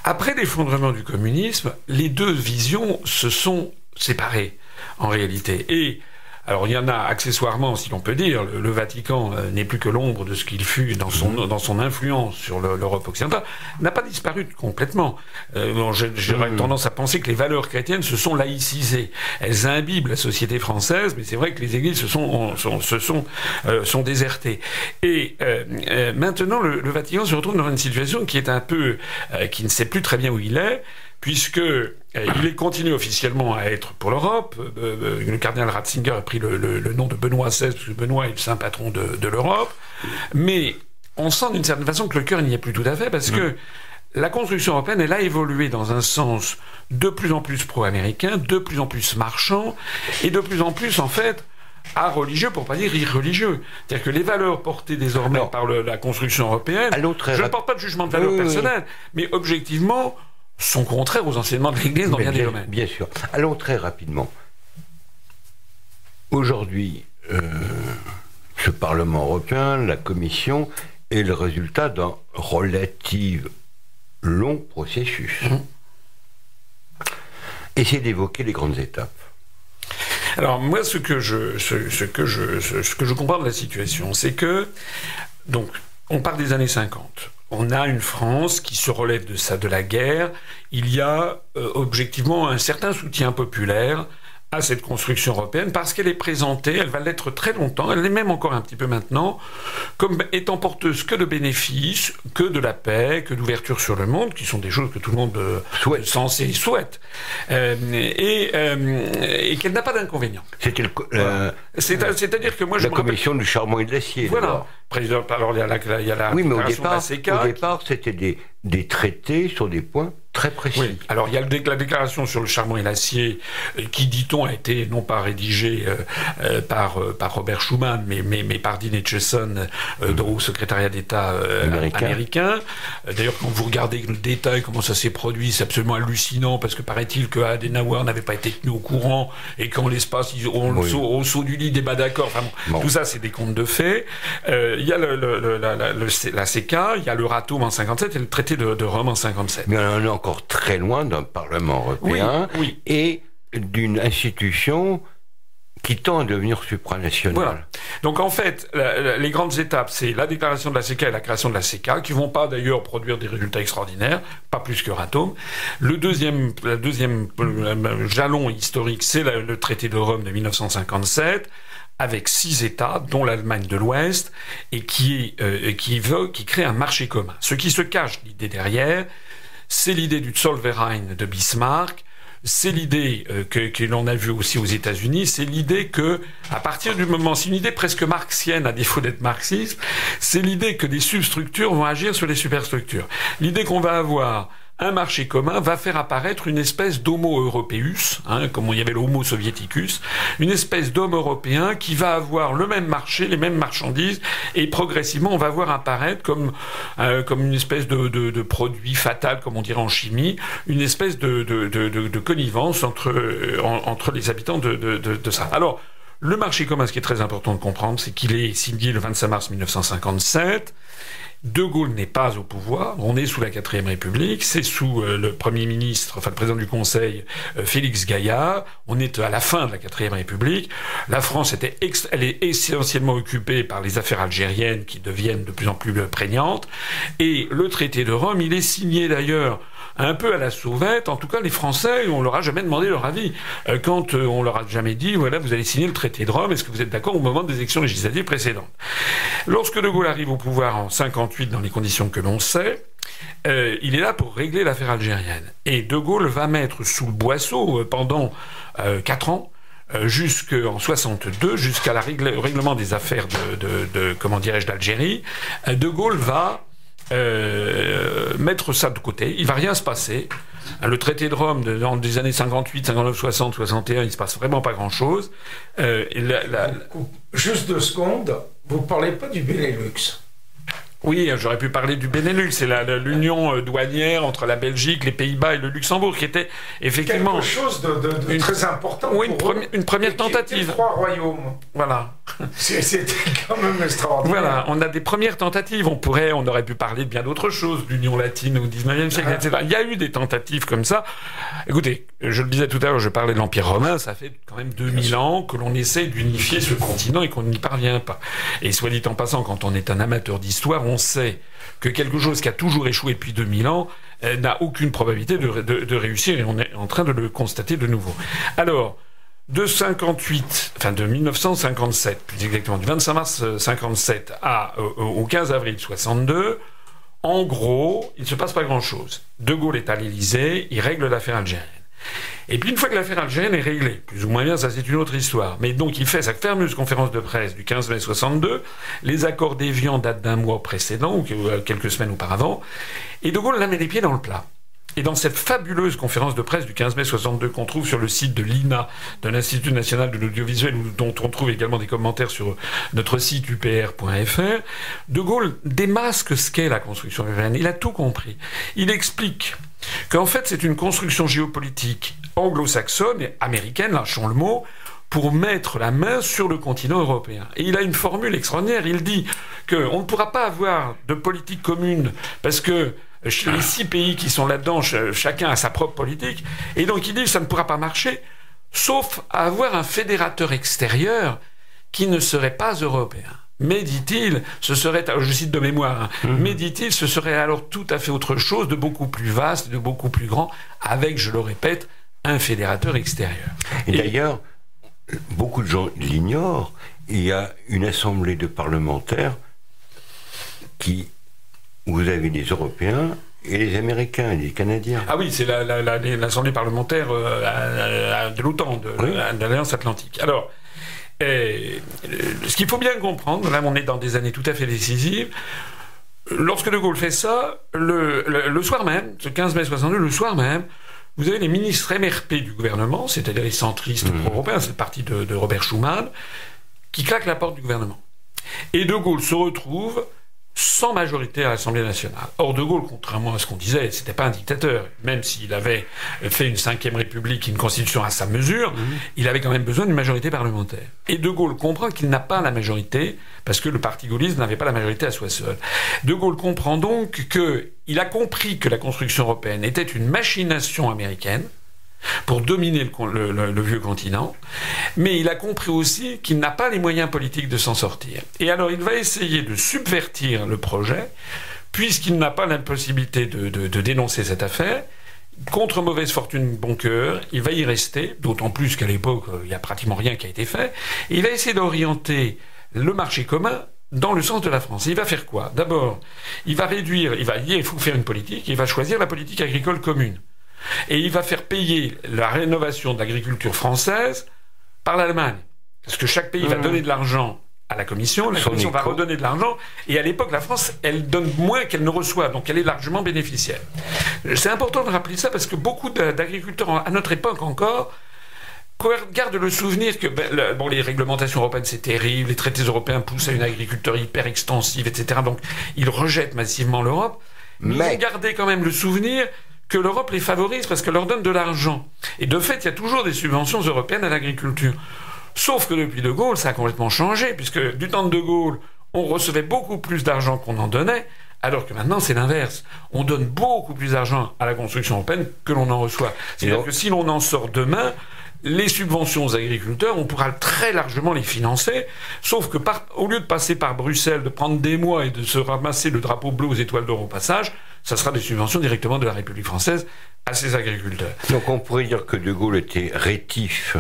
Après l'effondrement du communisme, les deux visions se sont séparées en réalité. Et alors il y en a accessoirement, si l'on peut dire, le, Vatican euh, n'est plus que l'ombre de ce qu'il fut dans son, dans son influence sur l'Europe occidentale, n'a pas disparu complètement. Euh, J'aurais mmh. tendance à penser que les valeurs chrétiennes se sont laïcisées. Elles imbibent la société française, mais c'est vrai que les églises se sont, sont, se sont, euh, sont désertées. Et euh, euh, maintenant, le, le, Vatican se retrouve dans une situation qui est un peu, qui ne sait plus très bien où il est, puisque euh, il continue officiellement à être pour l'Europe. Euh, euh, le cardinal Ratzinger a pris le, nom de Benoît XVI, parce que Benoît est le saint patron de, l'Europe. Mais on sent d'une certaine façon que le cœur n'y est plus tout à fait, parce que la construction européenne, elle a évolué dans un sens de plus en plus pro-américain, de plus en plus marchand, et de plus en plus, en fait, à religieux, pour pas dire irreligieux. C'est-à-dire que les valeurs portées désormais par la construction européenne, je ne porte pas de jugement de valeur personnelle, mais objectivement, sont contraires aux enseignements de l'Église dans bien, des domaines. Bien sûr. Allons très rapidement. Aujourd'hui, euh, ce Parlement européen, la Commission, est le résultat d'un relatif long processus. Mmh. Essayez d'évoquer les grandes étapes. Alors moi, ce que je, ce, que je, ce, que je comprends de la situation, c'est que donc on part des années 50 on a une France qui se relève de ça, de la guerre. Il y a euh, objectivement un certain soutien populaire à cette construction européenne parce qu'elle est présentée, elle va l'être très longtemps, elle l'est même encore un petit peu maintenant, comme étant porteuse que de bénéfices, que de la paix, que d'ouverture sur le monde, qui sont des choses que tout le monde euh, souhaite, censé souhaite, euh, et, euh, et qu'elle n'a pas d'inconvénients. C'était C'est-à-dire que moi je la commission du charbon et de l'acier. Voilà. Président, alors il y a la, il y a la oui, mais au départ, au départ c'était des, des traités sur des points très précis. Oui. Alors il y a la déclaration sur le charbon et l'acier euh, qui, dit-on, a été non pas rédigée euh, euh, par, par Robert Schuman, mais, mais, mais par Dean Acheson au secrétariat d'État américain. D'ailleurs, quand vous regardez le détail, comment ça s'est produit, c'est absolument hallucinant parce que paraît-il que Adenauer n'avait pas été tenu au courant et qu'en l'espace, on oui. saut, au saut du lit, débat d'accord. Enfin, Tout ça, c'est des contes de faits. Il y a le, la, la, CK, il y a le RATOM en 57 et le traité de, de Rome en 57. Mais on a encore très loin d'un Parlement européen et d'une institution qui tend à devenir supranationale. Voilà. Donc en fait, les grandes étapes, c'est la déclaration de la CK et la création de la CK, qui vont pas d'ailleurs produire des résultats extraordinaires, pas plus que Ratom. Le deuxième, le deuxième euh, jalon historique, c'est le traité de Rome de 1957 avec six États, dont l'Allemagne de l'Ouest, et qui, euh, qui veut, qui crée un marché commun. Ce qui se cache, l'idée derrière, c'est l'idée du Zollverein de Bismarck, c'est l'idée euh, que, l'on a vue aussi aux États-Unis, c'est l'idée que, à partir du moment, c'est une idée presque marxienne, à défaut d'être marxiste, c'est l'idée que des substructures vont agir sur les superstructures. L'idée qu'on va avoir un marché commun va faire apparaître une espèce d'homo européus, hein, comme il y avait l'homo soviéticus, une espèce d'homme européen qui va avoir le même marché, les mêmes marchandises, et progressivement on va voir apparaître comme, euh, une espèce de, produit fatal, comme on dirait en chimie, une espèce de, de connivence entre, euh, entre les habitants de, ça. Alors, le marché commun, ce qui est très important de comprendre, c'est qu'il est signé le 25 mars 1957. De Gaulle n'est pas au pouvoir, on est sous la quatrième République, c'est sous euh, le Premier ministre, enfin le président du Conseil, euh, Félix Gaillard, on est à la fin de la quatrième République, la France était elle est essentiellement occupée par les affaires algériennes qui deviennent de plus en plus prégnantes, et le traité de Rome, il est signé d'ailleurs un peu à la sauvette. En tout cas, les Français, on leur a jamais demandé leur avis. Euh, quand euh, on leur a jamais dit, voilà, vous allez signer le traité de Rome, est-ce que vous êtes d'accord au moment des élections législatives précédentes? Lorsque De Gaulle arrive au pouvoir en 58 dans les conditions que l'on sait, euh, il est là pour régler l'affaire algérienne. Et De Gaulle va mettre sous le boisseau pendant quatre ans jusqu'en 62, jusqu'à la règlement des affaires de, de comment dirais-je d'Algérie, De Gaulle va euh, mettre ça de côté. Il va rien se passer. Le traité de Rome dans des années 58, 59, 60, 61, il se passe vraiment pas grand-chose. Euh, Juste deux secondes, vous parlez pas du Benelux. Oui, j'aurais pu parler du Benelux, c'est l'union euh, douanière entre la Belgique, les Pays-Bas et le Luxembourg, qui était effectivement quelque chose de, très important. Oui, une, première tentative. Trois royaumes. Voilà. C'était quand même extraordinaire. Voilà, on a des premières tentatives. On pourrait, on aurait pu parler de bien d'autres choses, l'Union latine au 19e siècle, ah. etc. Il y a eu des tentatives comme ça. Écoutez, je le disais tout à l'heure, je parlais de l'Empire romain, ça fait quand même 2000 ans que l'on essaie d'unifier ce continent et qu'on n'y parvient pas. Et soit dit en passant, quand on est un amateur d'histoire, on sait que quelque chose qui a toujours échoué depuis 2000 ans euh, n'a aucune probabilité de, de, réussir et on est en train de le constater de nouveau. Alors, de 58, enfin de 1957, plus exactement du 25 mars 57 euh, à, euh, au 15 avril 62, en gros, il ne se passe pas grand-chose. De Gaulle est à l'Élysée, il règle l'affaire algérienne. Et puis une fois que l'affaire algérienne est réglée, plus ou moins bien, ça c'est une autre histoire. Mais donc il fait sa fameuse conférence de presse du 15 mai 62. Les accords d'Évian datent d'un mois précédent ou euh, quelques semaines auparavant. Et De Gaulle la met les pieds dans le plat. Et dans cette fabuleuse conférence de presse du 15 mai 62 qu'on trouve sur le site de l'INA, de l'Institut national de l'audiovisuel, dont on trouve également des commentaires sur notre site upr.fr, De Gaulle démasque ce qu'est la construction urbaine. Il a tout compris. Il explique qu'en fait c'est une construction géopolitique anglo-saxonne et américaine, lâchons le mot, pour mettre la main sur le continent européen. Et il a une formule extraordinaire. Il dit qu'on ne pourra pas avoir de politique commune parce que les six pays qui sont là-dedans, chacun a sa propre politique. Et donc il dit que ça ne pourra pas marcher, sauf à avoir un fédérateur extérieur qui ne serait pas européen. Mais dit-il, ce serait, je cite de mémoire, hein, mhm. mais dit-il, ce serait alors tout à fait autre chose, de beaucoup plus vaste, de beaucoup plus grand, avec, je le répète, un fédérateur extérieur. Et, d'ailleurs, beaucoup de gens l'ignorent, il y a une assemblée de parlementaires qui, vous avez des Européens et les Américains et les Canadiens. Ah oui, c'est l'Assemblée parlementaire euh, de l'OTAN, de, l'Alliance Atlantique. Alors, euh, ce qu'il faut bien comprendre, là on est dans des années tout à fait décisives, lorsque De Gaulle fait ça, le, le soir même, ce 15 mai 62, le soir même, vous avez les ministres MRP du gouvernement, c'est-à-dire les centristes mmh. pro-européens, c'est le parti de, Robert Schuman, qui claquent la porte du gouvernement. Et De Gaulle se retrouve sans majorité à l'Assemblée nationale. Or, De Gaulle, contrairement à ce qu'on disait, c'était pas un dictateur. Même s'il avait fait une cinquième république, une constitution à sa mesure, mmh. il avait quand même besoin d'une majorité parlementaire. Et De Gaulle comprend qu'il n'a pas la majorité, parce que le parti gaulliste n'avait pas la majorité à soi seul. De Gaulle comprend donc qu'il a compris que la construction européenne était une machination américaine, pour dominer le, vieux continent, mais il a compris aussi qu'il n'a pas les moyens politiques de s'en sortir. Et alors il va essayer de subvertir le projet, puisqu'il n'a pas l'impossibilité de, de, dénoncer cette affaire. Contre mauvaise fortune, bon cœur, il va y rester, d'autant plus qu'à l'époque, il n'y a pratiquement rien qui a été fait. Et il va essayer d'orienter le marché commun dans le sens de la France. il va faire quoi? D'abord, il va réduire, il va il faut faire une politique, il va choisir la politique agricole commune. Et il va faire payer la rénovation de l'agriculture française par l'Allemagne. Parce que chaque pays va mmh. donner de l'argent à la Commission, la Commission va redonner de l'argent, et à l'époque, la France, elle donne moins qu'elle ne reçoit, donc elle est largement bénéficiaire. C'est important de rappeler ça parce que beaucoup d'agriculteurs, à notre époque encore, gardent le souvenir que ben, bon, les réglementations européennes c'est terrible, les traités européens poussent à une agriculture hyper extensive, etc. Donc ils rejettent massivement l'Europe, mais, mais ils ont gardé quand même le souvenir que l'Europe les favorise parce qu'elle leur donne de l'argent. Et de fait, il y a toujours des subventions européennes à l'agriculture. Sauf que depuis De Gaulle, ça a complètement changé, puisque du temps de De Gaulle, on recevait beaucoup plus d'argent qu'on en donnait, alors que maintenant c'est l'inverse. On donne beaucoup plus d'argent à la construction européenne que l'on en reçoit. C'est-à-dire que si l'on en sort demain, les subventions aux agriculteurs, on pourra très largement les financer, sauf que au lieu de passer par Bruxelles, de prendre des mois et de se ramasser le drapeau bleu aux étoiles d'or au passage, ça sera des subventions directement de la République française à ces agriculteurs. Donc on pourrait dire que De Gaulle était rétif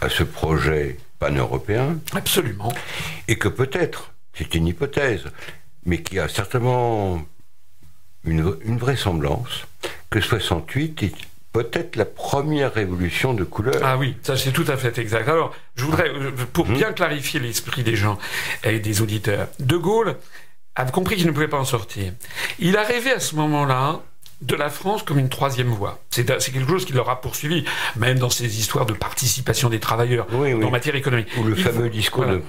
à ce projet pan-européen. Absolument. Et que peut-être, c'est une hypothèse, mais qui a certainement une, une vraisemblance, que 68 est peut-être la première révolution de couleur. Ah oui, ça c'est tout à fait exact. Alors, je voudrais, euh, pour hmm. bien clarifier l'esprit des gens et des auditeurs, De Gaulle a compris qu'il ne pouvait pas en sortir. Il a rêvé à ce moment-là de la France comme une troisième voie. C'est quelque chose qui l'aura poursuivi, même dans ses histoires de participation des travailleurs en matière économique. Ou le fameux discours de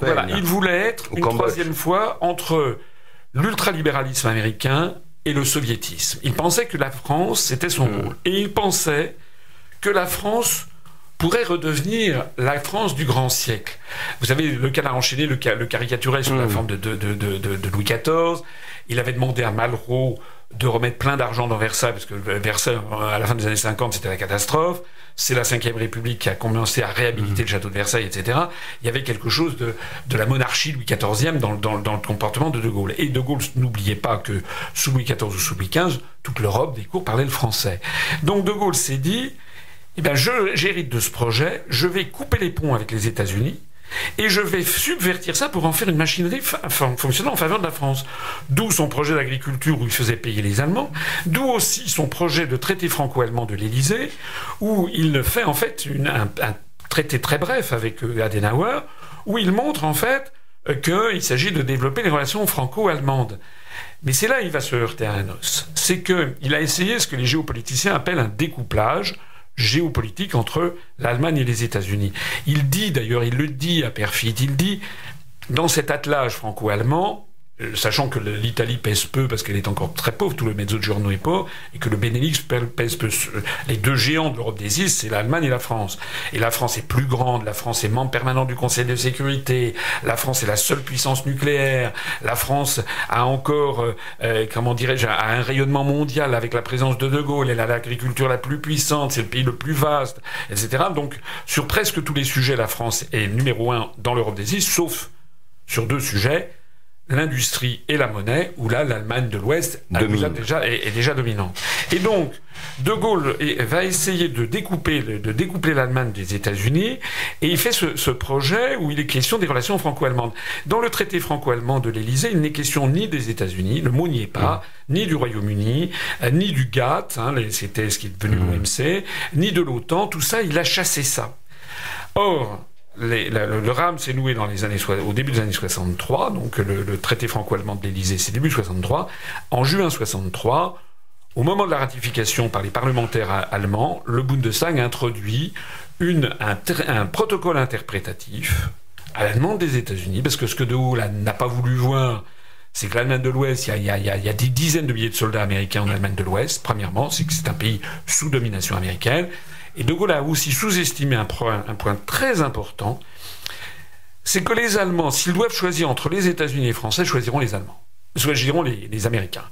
voilà, Il voulait être une troisième fois entre l'ultralibéralisme américain et le soviétisme. Il pensait que la France, c'était son hmm. rôle. Et il pensait que la France pourrait redevenir la France du grand siècle. Vous savez, Le Canard enchaîné le, le caricaturait sous la hmm. forme de, de, de, Louis XIV. Il avait demandé à Malraux de remettre plein d'argent dans Versailles, parce que Versailles, à la fin des années 50, c'était la catastrophe. C'est la Ve République qui a commencé à réhabiliter mmh. le château de Versailles, etc. Il y avait quelque chose de, de la monarchie Louis XIVe dans, dans, dans, le comportement de De Gaulle. Et De Gaulle, n'oubliez pas que sous Louis XIV ou sous Louis XV, toute l'Europe des cours parlait le français. Donc De Gaulle s'est dit, eh bien, j'hérite de ce projet, je vais couper les ponts avec les États-Unis, et je vais subvertir ça pour en faire une machinerie fonctionnant en faveur de la France. D'où son projet d'agriculture où il faisait payer les Allemands, d'où aussi son projet de traité franco-allemand de l'Élysée, où il fait en fait un, traité très bref avec euh, Adenauer, où il montre en fait euh, qu'il s'agit de développer les relations franco-allemandes. Mais c'est là qu'il va se heurter à un os. C'est qu'il a essayé ce que les géopoliticiens appellent un découplage géopolitique entre l'Allemagne et les États-Unis. Il dit d'ailleurs, il le dit à perfide, il dit dans cet attelage franco-allemand, sachant que l'Italie pèse peu parce qu'elle est encore très pauvre, tout le mezzogiorno est pauvre, et que le Benelux pèse peu. Les deux géants de l'Europe des Isles, c'est l'Allemagne et la France. Et la France est plus grande, la France est membre permanent du Conseil de sécurité, la France est la seule puissance nucléaire, la France a encore, euh, euh, comment dirais-je, un rayonnement mondial avec la présence de De Gaulle, elle a l'agriculture la plus puissante, c'est le pays le plus vaste, etc. Donc, sur presque tous les sujets, la France est numéro un dans l'Europe des Isles, sauf sur deux sujets, l'industrie et la monnaie, où là, l'Allemagne de l'Ouest déjà, est, déjà dominante. Et donc, De Gaulle va essayer de découper, de découpler l'Allemagne des États-Unis, et il fait ce, projet où il est question des relations franco-allemandes. Dans le traité franco-allemand de l'Élysée, il n'est question ni des États-Unis, le mot n'y est pas, ni du Royaume-Uni, euh, ni du GATT, hein, c'était ce qui est devenu l'OMC, ni de l'OTAN, tout ça, il a chassé ça. Or, le, RAM s'est noué dans les années, au début des années 63, donc le, traité franco-allemand de l'Élysée, c'est début 63. En juin 63, au moment de la ratification par les parlementaires allemands, le Bundestag introduit un, protocole interprétatif à la demande des États-Unis, parce que ce que De Gaulle n'a pas voulu voir, c'est que l'Allemagne de l'Ouest, il y, a, des dizaines de milliers de soldats américains en Allemagne de l'Ouest, premièrement, c'est que c'est un pays sous domination américaine. Et De Gaulle a aussi sous-estimé un point, très important, c'est que les Allemands, s'ils doivent choisir entre les États-Unis et les Français, choisiront les Allemands. Choisiront les, Américains.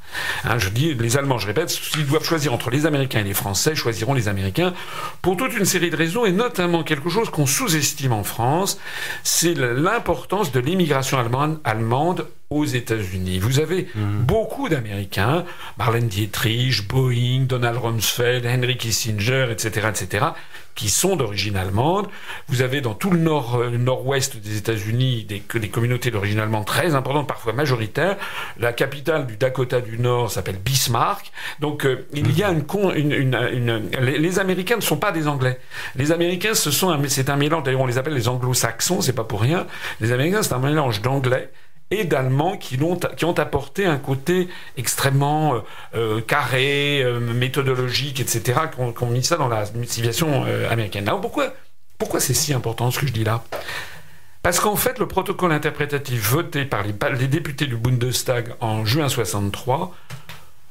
Hein, je dis les Allemands, je répète, s'ils doivent choisir entre les Américains et les Français, choisiront les Américains pour toute une série de raisons, et notamment quelque chose qu'on sous-estime en France, c'est l'importance de l'immigration allemande aux États-Unis. Vous avez mhm. beaucoup d'Américains, Marlène Dietrich, Boeing, Donald Rumsfeld, Henry Kissinger, etc., etc., qui sont d'origine allemande. Vous avez dans tout le nord, euh, nord-ouest des États-Unis des, des communautés d'origine allemande très importantes, parfois majoritaires. La capitale du Dakota du Nord s'appelle Bismarck. Donc euh, il y a une, une, une, les, les, Américains ne sont pas des Anglais. Les Américains, ce sont c'est un mélange. D'ailleurs, on les appelle les Anglo-Saxons. C'est pas pour rien. Les Américains, c'est un mélange d'anglais et d'Allemands qui, qui, ont apporté un côté extrêmement euh, euh, carré, euh, méthodologique, etc., qui ont, mis ça dans la civilisation américaine. Alors pourquoi, pourquoi c'est si important ce que je dis là? Parce qu'en fait, le protocole interprétatif voté par les, les, députés du Bundestag en juin 63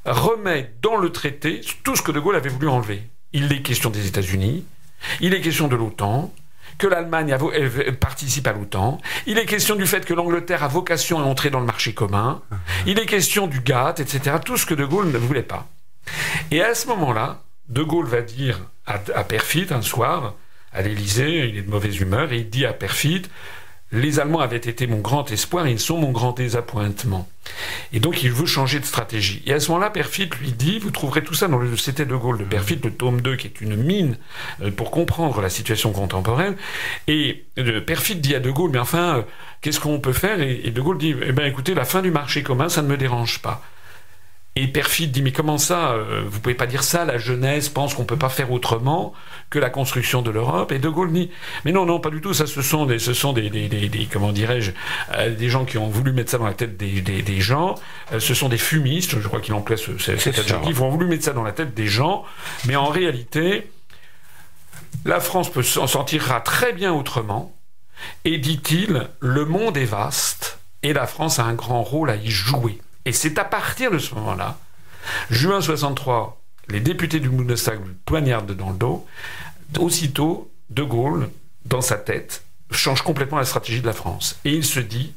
remet dans le traité tout ce que De Gaulle avait voulu enlever. Il est question des États-Unis, il est question de l'OTAN, que l'Allemagne participe à l'OTAN. Il est question du fait que l'Angleterre a vocation à entrer dans le marché commun. Il est question du GATT, etc. Tout ce que De Gaulle ne voulait pas. Et à ce moment-là, De Gaulle va dire à, à Perfit un soir, à l'Élysée, il est de mauvaise humeur, et il dit à Perfit les Allemands avaient été mon grand espoir, ils sont mon grand désappointement. Et donc il veut changer de stratégie. Et à ce moment-là, Perfit lui dit, vous trouverez tout ça dans le C'était de Gaulle de Perfit, le tome 2, qui est une mine euh, pour comprendre la situation contemporaine. Et euh, Perfit dit à De Gaulle, mais enfin, euh, qu'est-ce qu'on peut faire? Et De Gaulle dit, eh bien écoutez, la fin du marché commun, ça ne me dérange pas. Et Perfide dit mais comment ça euh, Vous pouvez pas dire ça La jeunesse pense qu'on peut pas faire autrement que la construction de l'Europe. Et De Gaulle dit mais non non pas du tout. Ça ce sont des ce sont des, des, des, comment dirais-je euh, des gens qui ont voulu mettre ça dans la tête des, des gens. Euh, ce sont des fumistes. Je crois qu'il emploie ce, cet adjectif. Ils ont voulu mettre ça dans la tête des gens. Mais en réalité, la France peut s'en sortira très bien autrement. Et dit-il, le monde est vaste et la France a un grand rôle à y jouer. Et c'est à partir de ce moment-là, juin 63, les députés du Bundestag poignardent dans le dos. Aussitôt, De Gaulle, dans sa tête, change complètement la stratégie de la France. Et il se dit,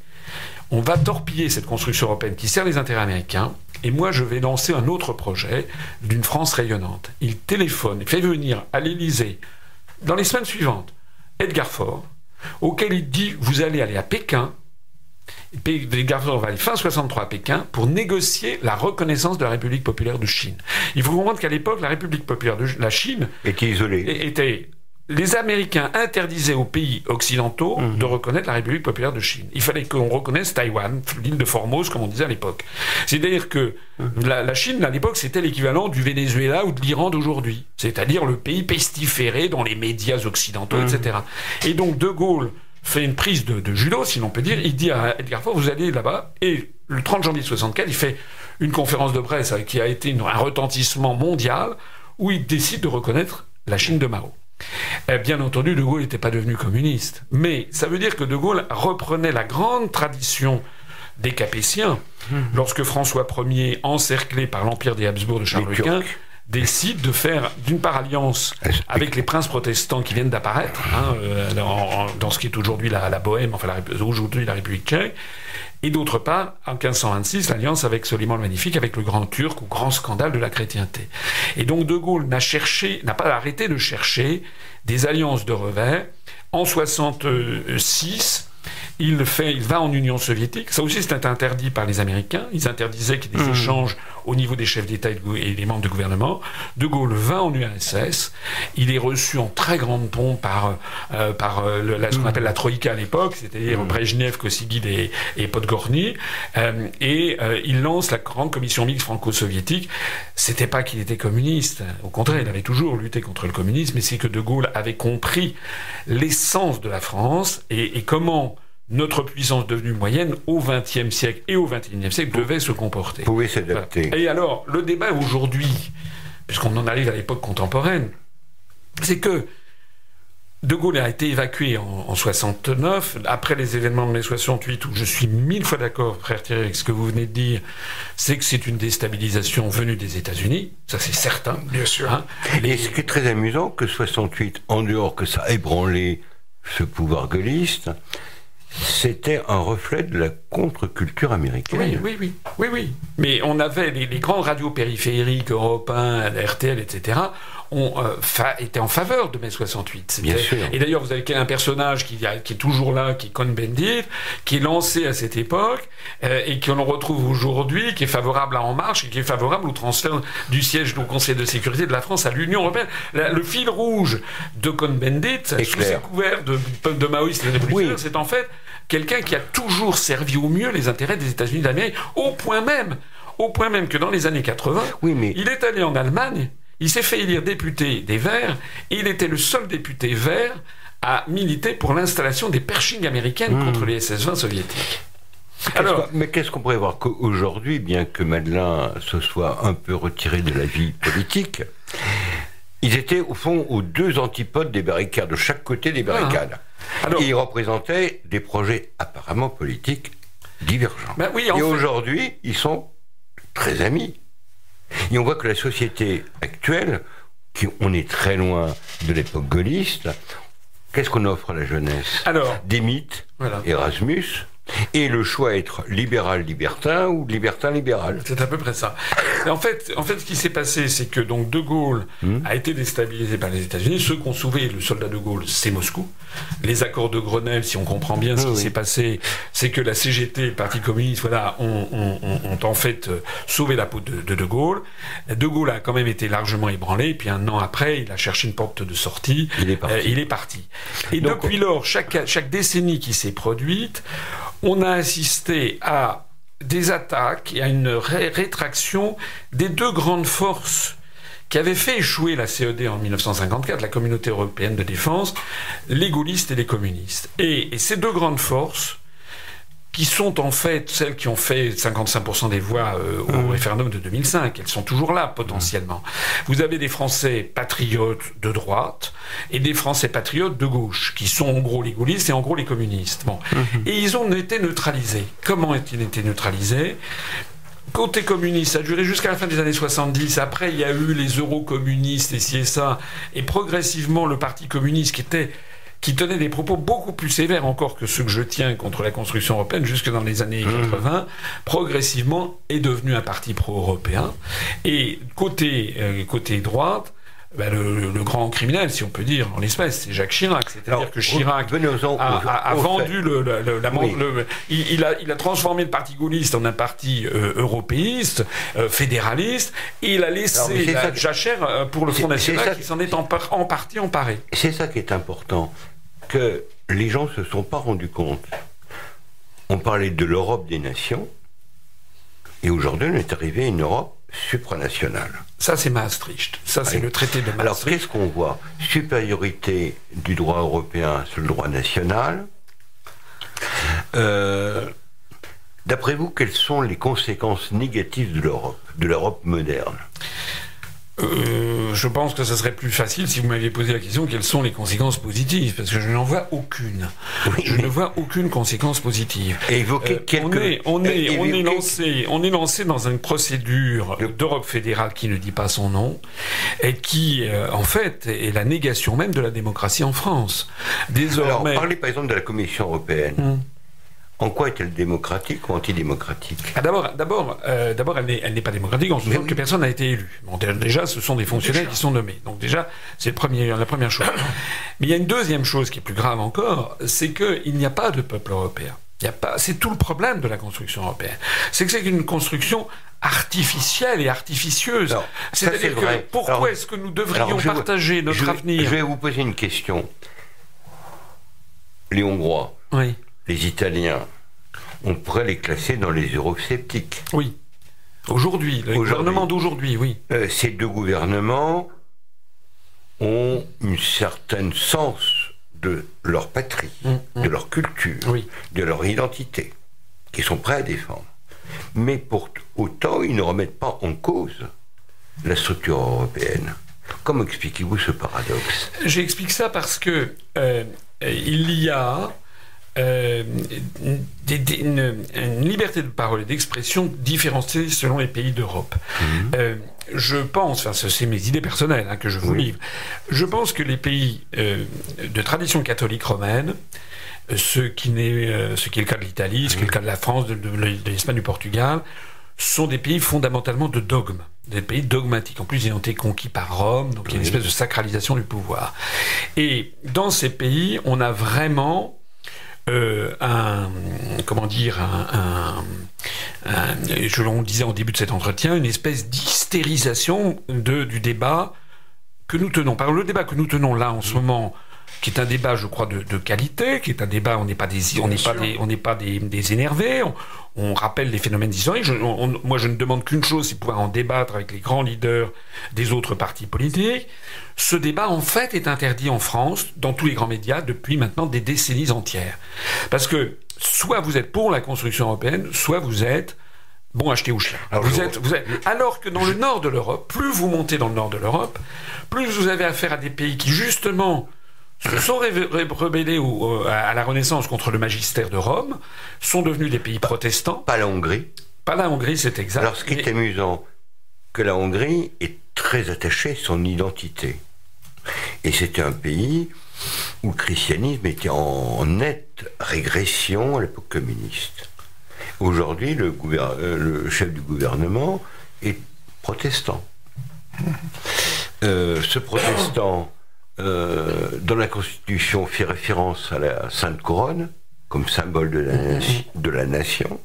on va torpiller cette construction européenne qui sert les intérêts américains, et moi je vais lancer un autre projet d'une France rayonnante. Il téléphone, il fait venir à l'Élysée, dans les semaines suivantes, Edgar Faure, auquel il dit, vous allez aller à Pékin, les garçons vont aller fin 63 à Pékin pour négocier la reconnaissance de la République populaire de Chine. Il faut comprendre qu'à l'époque, la République populaire de la Chine était isolée. Était les Américains interdisaient aux pays occidentaux mhm. de reconnaître la République populaire de Chine. Il fallait qu'on reconnaisse Taïwan, l'île de Formose, comme on disait à l'époque. C'est-à-dire que mhm. la, Chine, à l'époque, c'était l'équivalent du Venezuela ou de l'Iran d'aujourd'hui. C'est-à-dire le pays pestiféré dans les médias occidentaux, mhm. etc. Et donc, De Gaulle fait une prise de, judo, si l'on peut dire. Il dit à Edgar Faure, vous allez là-bas. Et le 30 janvier 64, il fait une conférence de presse qui a été un retentissement mondial où il décide de reconnaître la Chine de Mao. Eh, bien entendu, De Gaulle n'était pas devenu communiste. Mais ça veut dire que De Gaulle reprenait la grande tradition des Capétiens, mmh. lorsque François Ier, encerclé par l'empire des Habsbourg de Charles Quint, décide de faire d'une part alliance avec les princes protestants qui viennent d'apparaître hein, euh, dans, ce qui est aujourd'hui la, Bohème, enfin aujourd'hui la République tchèque, et d'autre part, en 1526, l'alliance avec Soliman le Magnifique, avec le grand Turc, au grand scandale de la chrétienté. Et donc De Gaulle n'a cherché, n'a pas arrêté de chercher des alliances de revers. En 66, il, fait, il va en Union soviétique. Ça aussi, c'était interdit par les Américains. Ils interdisaient qu'il y ait des mmh. échanges au niveau des chefs d'État et des membres du gouvernement. De Gaulle va en URSS. Il est reçu en très grande pompe par, euh, par euh, ce qu'on mmh. appelle la Troïka à l'époque, c'est-à-dire mmh. Brejnev, Kosygin et, et Podgorny. Euh, et il lance la grande commission mixte franco-soviétique. C'était pas qu'il était communiste. Au contraire, il avait toujours lutté contre le communisme, mais c'est que De Gaulle avait compris l'essence de la France et, et comment notre puissance devenue moyenne au XXe siècle et au XXIe siècle devait se comporter. Pouvait s'adapter. Et alors, le débat aujourd'hui, puisqu'on en arrive à l'époque contemporaine, c'est que De Gaulle a été évacué en, 69, après les événements de mai 68, où je suis mille fois d'accord, frère Thierry, avec ce que vous venez de dire, c'est que c'est une déstabilisation venue des États-Unis, ça c'est certain. Bien sûr. Hein? Et ce qui est très amusant, que 68, en dehors que ça a ébranlé ce pouvoir gaulliste, c'était un reflet de la contre-culture américaine. Oui, oui, oui, oui. Mais on avait les, grandes radios périphériques, Europe 1, RTL, etc., ont euh, été en faveur de mai 68. Bien sûr. Et d'ailleurs, vous avez un personnage qui, qui, est toujours là, qui est Cohn-Bendit, qui est lancé à cette époque euh, et que l'on retrouve aujourd'hui, qui est favorable à En Marche et qui est favorable au transfert du siège du Conseil de sécurité de la France à l'Union européenne. le fil rouge de Cohn-Bendit, sous ses couverts de, de maoïstes et oui. c'est en fait quelqu'un qui a toujours servi au mieux les intérêts des États-Unis d'Amérique, au point même, au point même que dans les années 80, il est allé en Allemagne, il s'est fait élire député des Verts, et il était le seul député vert à militer pour l'installation des Pershing américaines hmm. contre les SS-20 soviétiques. Alors, mais qu'est-ce qu'on pourrait voir qu'aujourd'hui, bien que Madeleine se soit un peu retiré de la vie politique, ils étaient au fond aux deux antipodes des barricades, de chaque côté des barricades. Ah. ils représentaient des projets apparemment politiques divergents. Ben oui, Et aujourd'hui, ils sont très amis. Et on voit que la société actuelle, qui, on est très loin de l'époque gaulliste, qu'est-ce qu'on offre à la jeunesse? Alors, Des mythes, Erasmus, Et le choix être libéral-libertin ou libertin-libéral. C'est à peu près ça. en fait, en fait, ce qui s'est passé, c'est que donc De Gaulle hmm. a été déstabilisé par les États-Unis. Ceux qui ont sauvé le soldat De Gaulle, c'est Moscou. Les accords de Grenelle, si on comprend bien ce qui s'est passé, c'est que la CGT, le Parti communiste, voilà, ont, en fait euh, sauvé la peau de, de, de Gaulle. De Gaulle a quand même été largement ébranlé. Et puis un an après, il a cherché une porte de sortie. Il est parti. Euh, il est parti. Et depuis lors, chaque, chaque décennie qui s'est produite, on a assisté à des attaques et à une rétraction des deux grandes forces qui avaient fait échouer la CED en 1954, la Communauté européenne de défense, les gaullistes et les communistes. et ces deux grandes forces qui sont en fait celles qui ont fait 55% des voix euh, au mmh. référendum de 2005. Elles sont toujours là potentiellement. Vous avez des Français patriotes de droite et des Français patriotes de gauche, qui sont en gros les gaullistes et en gros les communistes. Bon. Mmh. Et ils ont été neutralisés. Comment ont-ils été neutralisés côté communiste, ça a duré jusqu'à la fin des années 70. Après, il y a eu les eurocommunistes et ça. Et progressivement, le Parti communiste, qui était qui tenait des propos beaucoup plus sévères encore que ceux que je tiens contre la construction européenne jusque dans les années 80, mmh. progressivement est devenu un parti pro-européen. Et côté, euh, côté droite, ben le, grand criminel, si on peut dire, en l'espèce, c'est Jacques Chirac. C'est-à-dire que Chirac a, vendu le, la, il, a, il, a, transformé le parti gaulliste en un parti euh, européiste, euh, fédéraliste, et il a laissé la jachère pour le Front National qui s'en est en, en partie emparé. C'est ça qui est important que les gens ne se sont pas rendus compte. On parlait de l'Europe des nations, et aujourd'hui on est arrivé à une Europe supranationale. Ça, c'est Maastricht. Ça, c'est le traité de Maastricht. Alors, qu'est-ce qu'on voit? Supériorité du droit européen sur le droit national. Euh, d'après vous, quelles sont les conséquences négatives de l'Europe, de l'Europe moderne? Euh, je pense que ce serait plus facile si vous m'aviez posé la question quelles sont les conséquences positives, parce que je n'en vois aucune. je ne vois aucune conséquence positive. Et évoquer euh, On est, on est, on est lancé, on est lancé dans une procédure d'Europe fédérale qui ne dit pas son nom et qui, euh, en fait, est la négation même de la démocratie en France. Désormais. Alors, parlez par exemple de la Commission européenne. Hum. En quoi est-elle démocratique ou antidémocratique? Ah, D'abord, d'abord, euh, d'abord, elle n'est pas démocratique en ce sens que personne n'a été élu. Bon, déjà, ce sont des fonctionnaires qui sont nommés. Donc déjà, c'est premier, la première chose. Mais il y a une deuxième chose qui est plus grave encore, c'est qu'il n'y a pas de peuple européen. Il y a pas, c'est tout le problème de la construction européenne. C'est que c'est une construction artificielle et artificieuse. C'est-à-dire que pourquoi est-ce que nous devrions partager notre avenir? Je vais vous poser une question. Les Hongrois. Oui les Italiens, on pourrait les classer dans les eurosceptiques. Oui. Aujourd'hui, le gouvernement d'aujourd'hui, oui. Euh, ces deux gouvernements ont une certaine sens de leur patrie, mm, mm. de leur culture, de leur identité, qu'ils sont prêts à défendre. Mais pour autant, ils ne remettent pas en cause la structure européenne. Comment expliquez-vous ce paradoxe? J'explique ça parce que euh, il y a euh, une, liberté de parole et d'expression différenciée selon les pays d'Europe. Mhm. Euh, je pense, enfin c'est mes idées personnelles hein, que je vous livre, je pense que les pays euh, de tradition catholique romaine, ce qui, est, ce qui est le cas de l'Italie, ce qui est le cas de la France, de, l'Espagne, du Portugal, sont des pays fondamentalement de dogme, des pays dogmatiques. En plus, ils ont été conquis par Rome, donc il y a une espèce de sacralisation du pouvoir. Et dans ces pays, on a vraiment euh, un comment dire un, je l'on disait au début de cet entretien une espèce d'hystérisation de du débat que nous tenons. Par le débat que nous tenons là en ce moment qui est un débat, je crois, de, qualité, qui est un débat, on n'est pas des, on n'est pas des, on n'est pas des, énervés, on, rappelle les phénomènes historiques. moi, je ne demande qu'une chose, c'est pouvoir en débattre avec les grands leaders des autres partis politiques. Ce débat, en fait, est interdit en France, dans tous les grands médias, depuis maintenant des décennies entières. Parce que soit vous êtes pour la construction européenne, soit vous êtes bon acheter ou chien. Alors, vous êtes, vous êtes, alors que dans le nord de l'Europe, plus vous montez dans le nord de l'Europe, plus vous avez affaire à des pays qui justement se sont rebellés à la Renaissance contre le magistère de Rome, sont devenus des pays protestants. Pas la Hongrie. Pas la Hongrie, c'est exact. Alors ce qui est amusant, que la Hongrie est très attachée à son identité. Et c'était un pays où le christianisme était en nette régression à l'époque communiste. Aujourd'hui, le, euh, le, chef du gouvernement est protestant. Euh, ce protestant, euh, dans la Constitution, fait référence à la Sainte Couronne comme symbole de la, de la nation.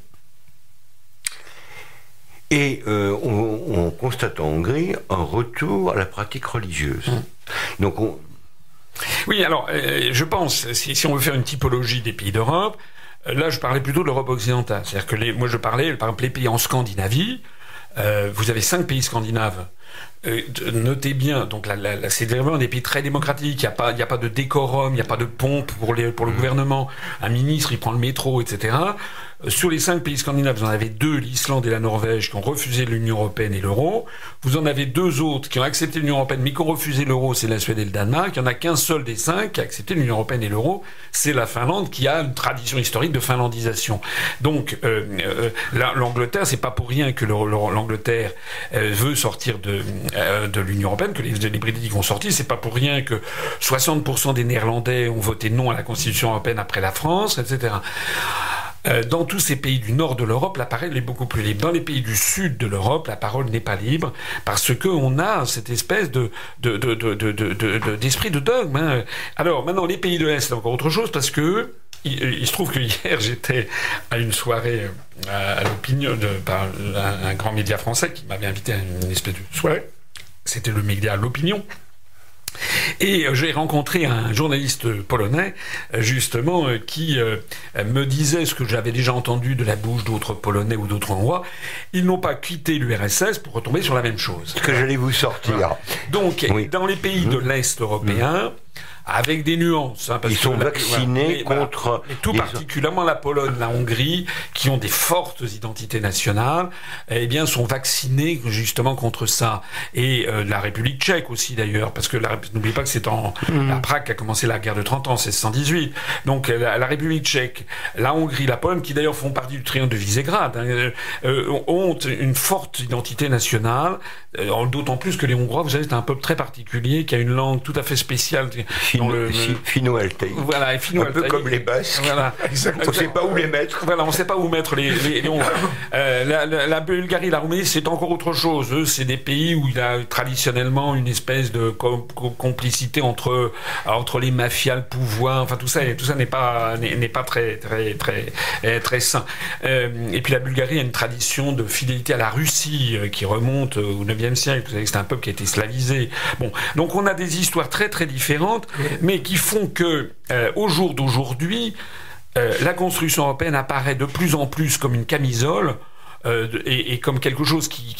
Et on, constate en Hongrie un retour à la pratique religieuse. Donc on, oui, alors, je pense, si, si, on veut faire une typologie des pays d'Europe, Là, je parlais plutôt de l'Europe occidentale. C'est-à-dire que les, moi, je parlais, par exemple, les pays en Scandinavie. Euh, vous avez cinq pays scandinaves. Euh, notez bien, donc c'est vraiment des pays très démocratiques. Il n'y a, pas, a pas de décorum, il n'y a pas de pompe pour, les, pour le mmh. gouvernement. Un ministre, il prend le métro, etc. Sur les cinq pays scandinaves, vous en avez deux, l'Islande et la Norvège, qui ont refusé l'Union européenne et l'euro. Vous en avez deux autres qui ont accepté l'Union européenne, mais qui ont refusé l'euro, c'est la Suède et le Danemark. Il n'y en a qu'un seul des cinq qui a accepté l'Union européenne et l'euro, c'est la Finlande, qui a une tradition historique de finlandisation. Donc, euh, euh l'Angleterre, c'est pas pour rien que l'Angleterre euh, veut sortir de, l'Union européenne, que les, les Britanniques vont sortir. C'est pas pour rien que 60% des Néerlandais ont voté non à la Constitution européenne après la France, etc. Euh, dans tous ces pays du nord de l'Europe, la parole est beaucoup plus libre. Dans les pays du sud de l'Europe, la parole n'est pas libre parce qu'on a cette espèce de, d'esprit de, dogme. Hein. Alors maintenant, les pays de l'Est, c'est encore autre chose parce que il, se trouve que hier j'étais à une soirée euh, à, l'opinion de par un, grand média français qui m'avait invité à une espèce de soirée. C'était le média L'Opinion. Et euh, j'ai rencontré un journaliste polonais, euh, justement, euh, qui me disait ce que j'avais déjà entendu de la bouche d'autres Polonais ou d'autres Hongrois. Ils n'ont pas quitté l'URSS pour retomber sur la même chose. Ce que j'allais vous sortir. Donc, dans les pays de mmh. l'Est européen, avec des nuances. Hein, Ils sont vaccinés contre. tout particulièrement la Pologne, la Hongrie, qui ont des fortes identités nationales, eh bien, sont vaccinés justement contre ça. Et euh, la République tchèque aussi d'ailleurs, parce que n'oubliez pas que c'est en mmh. la Prague qu'a commencé la guerre de 30 ans, c'est 118. Donc la, République tchèque, la Hongrie, la Pologne, qui d'ailleurs font partie du triangle de Visegrad, hein, euh, euh, ont une forte identité nationale. D'autant plus que les Hongrois, vous savez, c'est un peuple très particulier qui a une langue tout à fait spéciale fino, Voilà, Un peu comme les Basques. Voilà. on ne sait pas où les mettre. Voilà, on ne sait pas où mettre les, les, euh, la, Bulgarie, la Roumanie, c'est encore autre chose. Eux, c'est des pays où il y a traditionnellement une espèce de complicité entre, entre les mafias, le pouvoir. Enfin, tout ça, tout ça n'est pas, n'est pas très, très, très, euh, très sain. Euh, et puis la Bulgarie a une tradition de fidélité à la Russie qui remonte au 9e siècle. Vous savez que c'est un peuple qui a été slavisé. Bon, donc on a des histoires très, très différentes mais qui font que, euh, au jour d'aujourd'hui, euh, la construction européenne apparaît de plus en plus comme une camisole euh, et, comme quelque chose qui,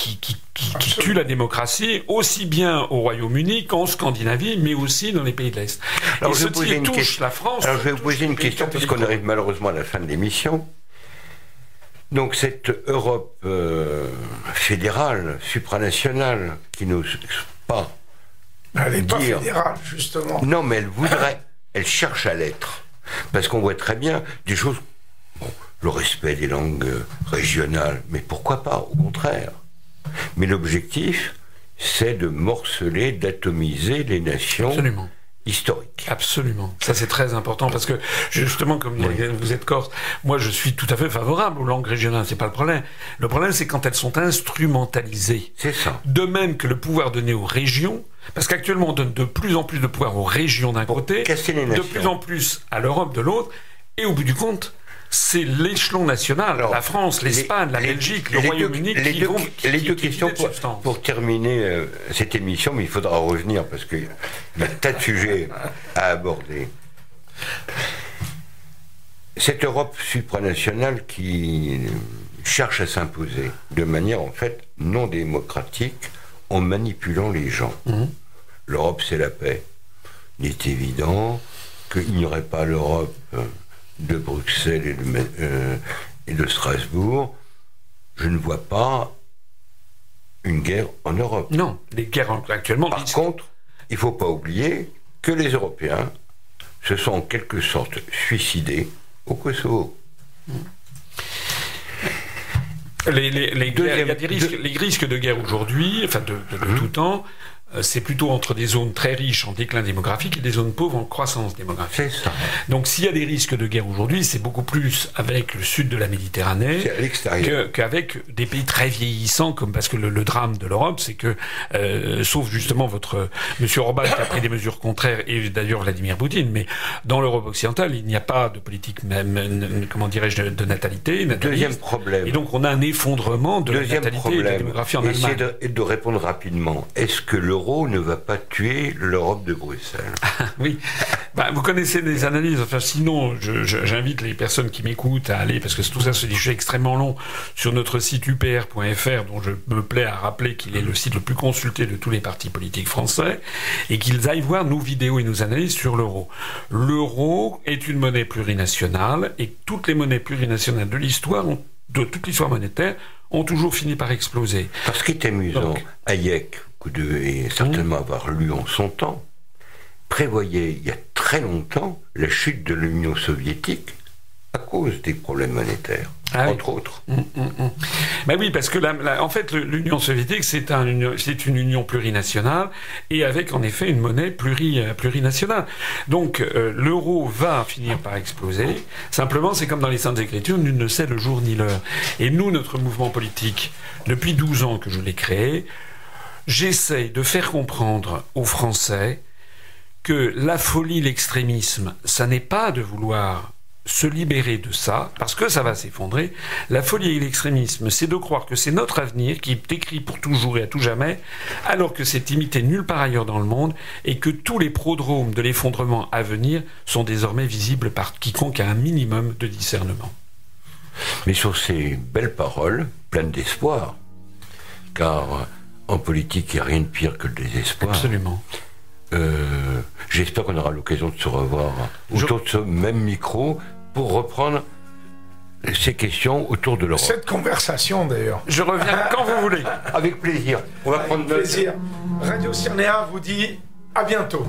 tue la démocratie, aussi bien au Royaume-Uni qu'en Scandinavie, mais aussi dans les pays de l'Est. Alors, je, vais touche la France. Alors, je vais vous poser une question, puisqu'on arrive malheureusement à la fin de l'émission. Donc, cette Europe fédérale, supranationale, qui nous pas elle n'est pas fédérale, justement. Non, mais elle voudrait, elle cherche à l'être. Parce qu'on voit très bien des choses. Bon, le respect des langues régionales, mais pourquoi pas, au contraire. Mais l'objectif, c'est de morceler, d'atomiser les nations. Absolument historique. Absolument. Ça, c'est très important parce que, justement, comme vous êtes corse, moi, je suis tout à fait favorable aux langues régionales. C'est pas le problème. Le problème, c'est quand elles sont instrumentalisées. C'est ça. De même que le pouvoir donné aux régions, parce qu'actuellement, on donne de plus en plus de pouvoir aux régions d'un côté, de plus en plus à l'Europe de l'autre, et au bout du compte, c'est l'échelon national, la France, l'Espagne, la Belgique, le Royaume-Uni qui deux, vont Les deux questions pour, terminer euh, cette émission, mais il faudra revenir parce qu'il y a tas de sujets à aborder. Cette Europe supranationale qui cherche à s'imposer de manière en fait non démocratique en manipulant les gens. Mmh. L'Europe, c'est la paix. Il est évident qu'il n'y aurait pas l'Europe euh, de Bruxelles et de, euh, et de Strasbourg, je ne vois pas une guerre en Europe. Non, les guerres actuellement. Par contre, il ne faut pas oublier que les Européens se sont en quelque sorte suicidés au Kosovo. Les, les, les, il y a des risques, les risques de guerre aujourd'hui, enfin de, de, tout temps, c'est plutôt entre des zones très riches en déclin démographique et des zones pauvres en croissance démographique. Ça. Donc s'il y a des risques de guerre aujourd'hui, c'est beaucoup plus avec le sud de la Méditerranée qu'avec des pays très vieillissants, comme parce que le, drame de l'Europe, c'est que, euh, sauf justement votre Monsieur Orban qui a pris des mesures contraires et d'ailleurs Vladimir Poutine, mais dans l'Europe occidentale, il n'y a pas de politique même, comment dirais-je, de, natalité. Deuxième problème. Et donc on a un effondrement de la natalité et de la démographie en Allemagne. De, de répondre rapidement. Est-ce que le l'euro ne va pas tuer l'Europe de Bruxelles. oui. Bah, vous connaissez des analyses. Enfin, sinon, j'invite les personnes qui m'écoutent à aller, parce que tout ça, c'est des sujets extrêmement longs, sur notre site upr.fr, dont je me plais à rappeler qu'il est le site le plus consulté de tous les partis politiques français, et qu'ils aillent voir nos vidéos et nos analyses sur l'euro. L'euro est une monnaie plurinationale, et toutes les monnaies plurinationales de l'histoire, de toute l'histoire monétaire, ont toujours fini par exploser. Parce qu'il est amusant, Hayek, que vous devez certainement avoir lu en son temps, prévoyait il y a très longtemps la chute de l'Union soviétique à cause des problèmes monétaires, ah entre autres. Mm, mm, mm. Ben oui, parce que en fait, l'Union soviétique, c'est un, une union plurinationale et avec en effet une monnaie pluri, euh, plurinationale. Donc euh, l'euro va finir par exploser. Simplement, c'est comme dans les Saintes Écritures, nul ne sait le jour ni l'heure. Et nous, notre mouvement politique, depuis 12 ans que je l'ai créé, j'essaye de faire comprendre aux Français que la folie, l'extrémisme, ça n'est pas de vouloir se libérer de ça, parce que ça va s'effondrer. La folie et l'extrémisme, c'est de croire que c'est notre avenir qui est écrit pour toujours et à tout jamais, alors que c'est imité nulle part ailleurs dans le monde, et que tous les prodromes de l'effondrement à venir sont désormais visibles par quiconque a un minimum de discernement. Mais sur ces belles paroles, pleines d'espoir, car en politique, il n'y a rien de pire que le désespoir. Absolument. Euh, j'espère qu'on aura l'occasion de se revoir autour de ce même micro pour reprendre ces questions autour de l'Europe. Cette conversation d'ailleurs. Je reviens quand vous voulez. Avec plaisir. On va prendre plaisir. Radio Cyrnéa vous dit à bientôt.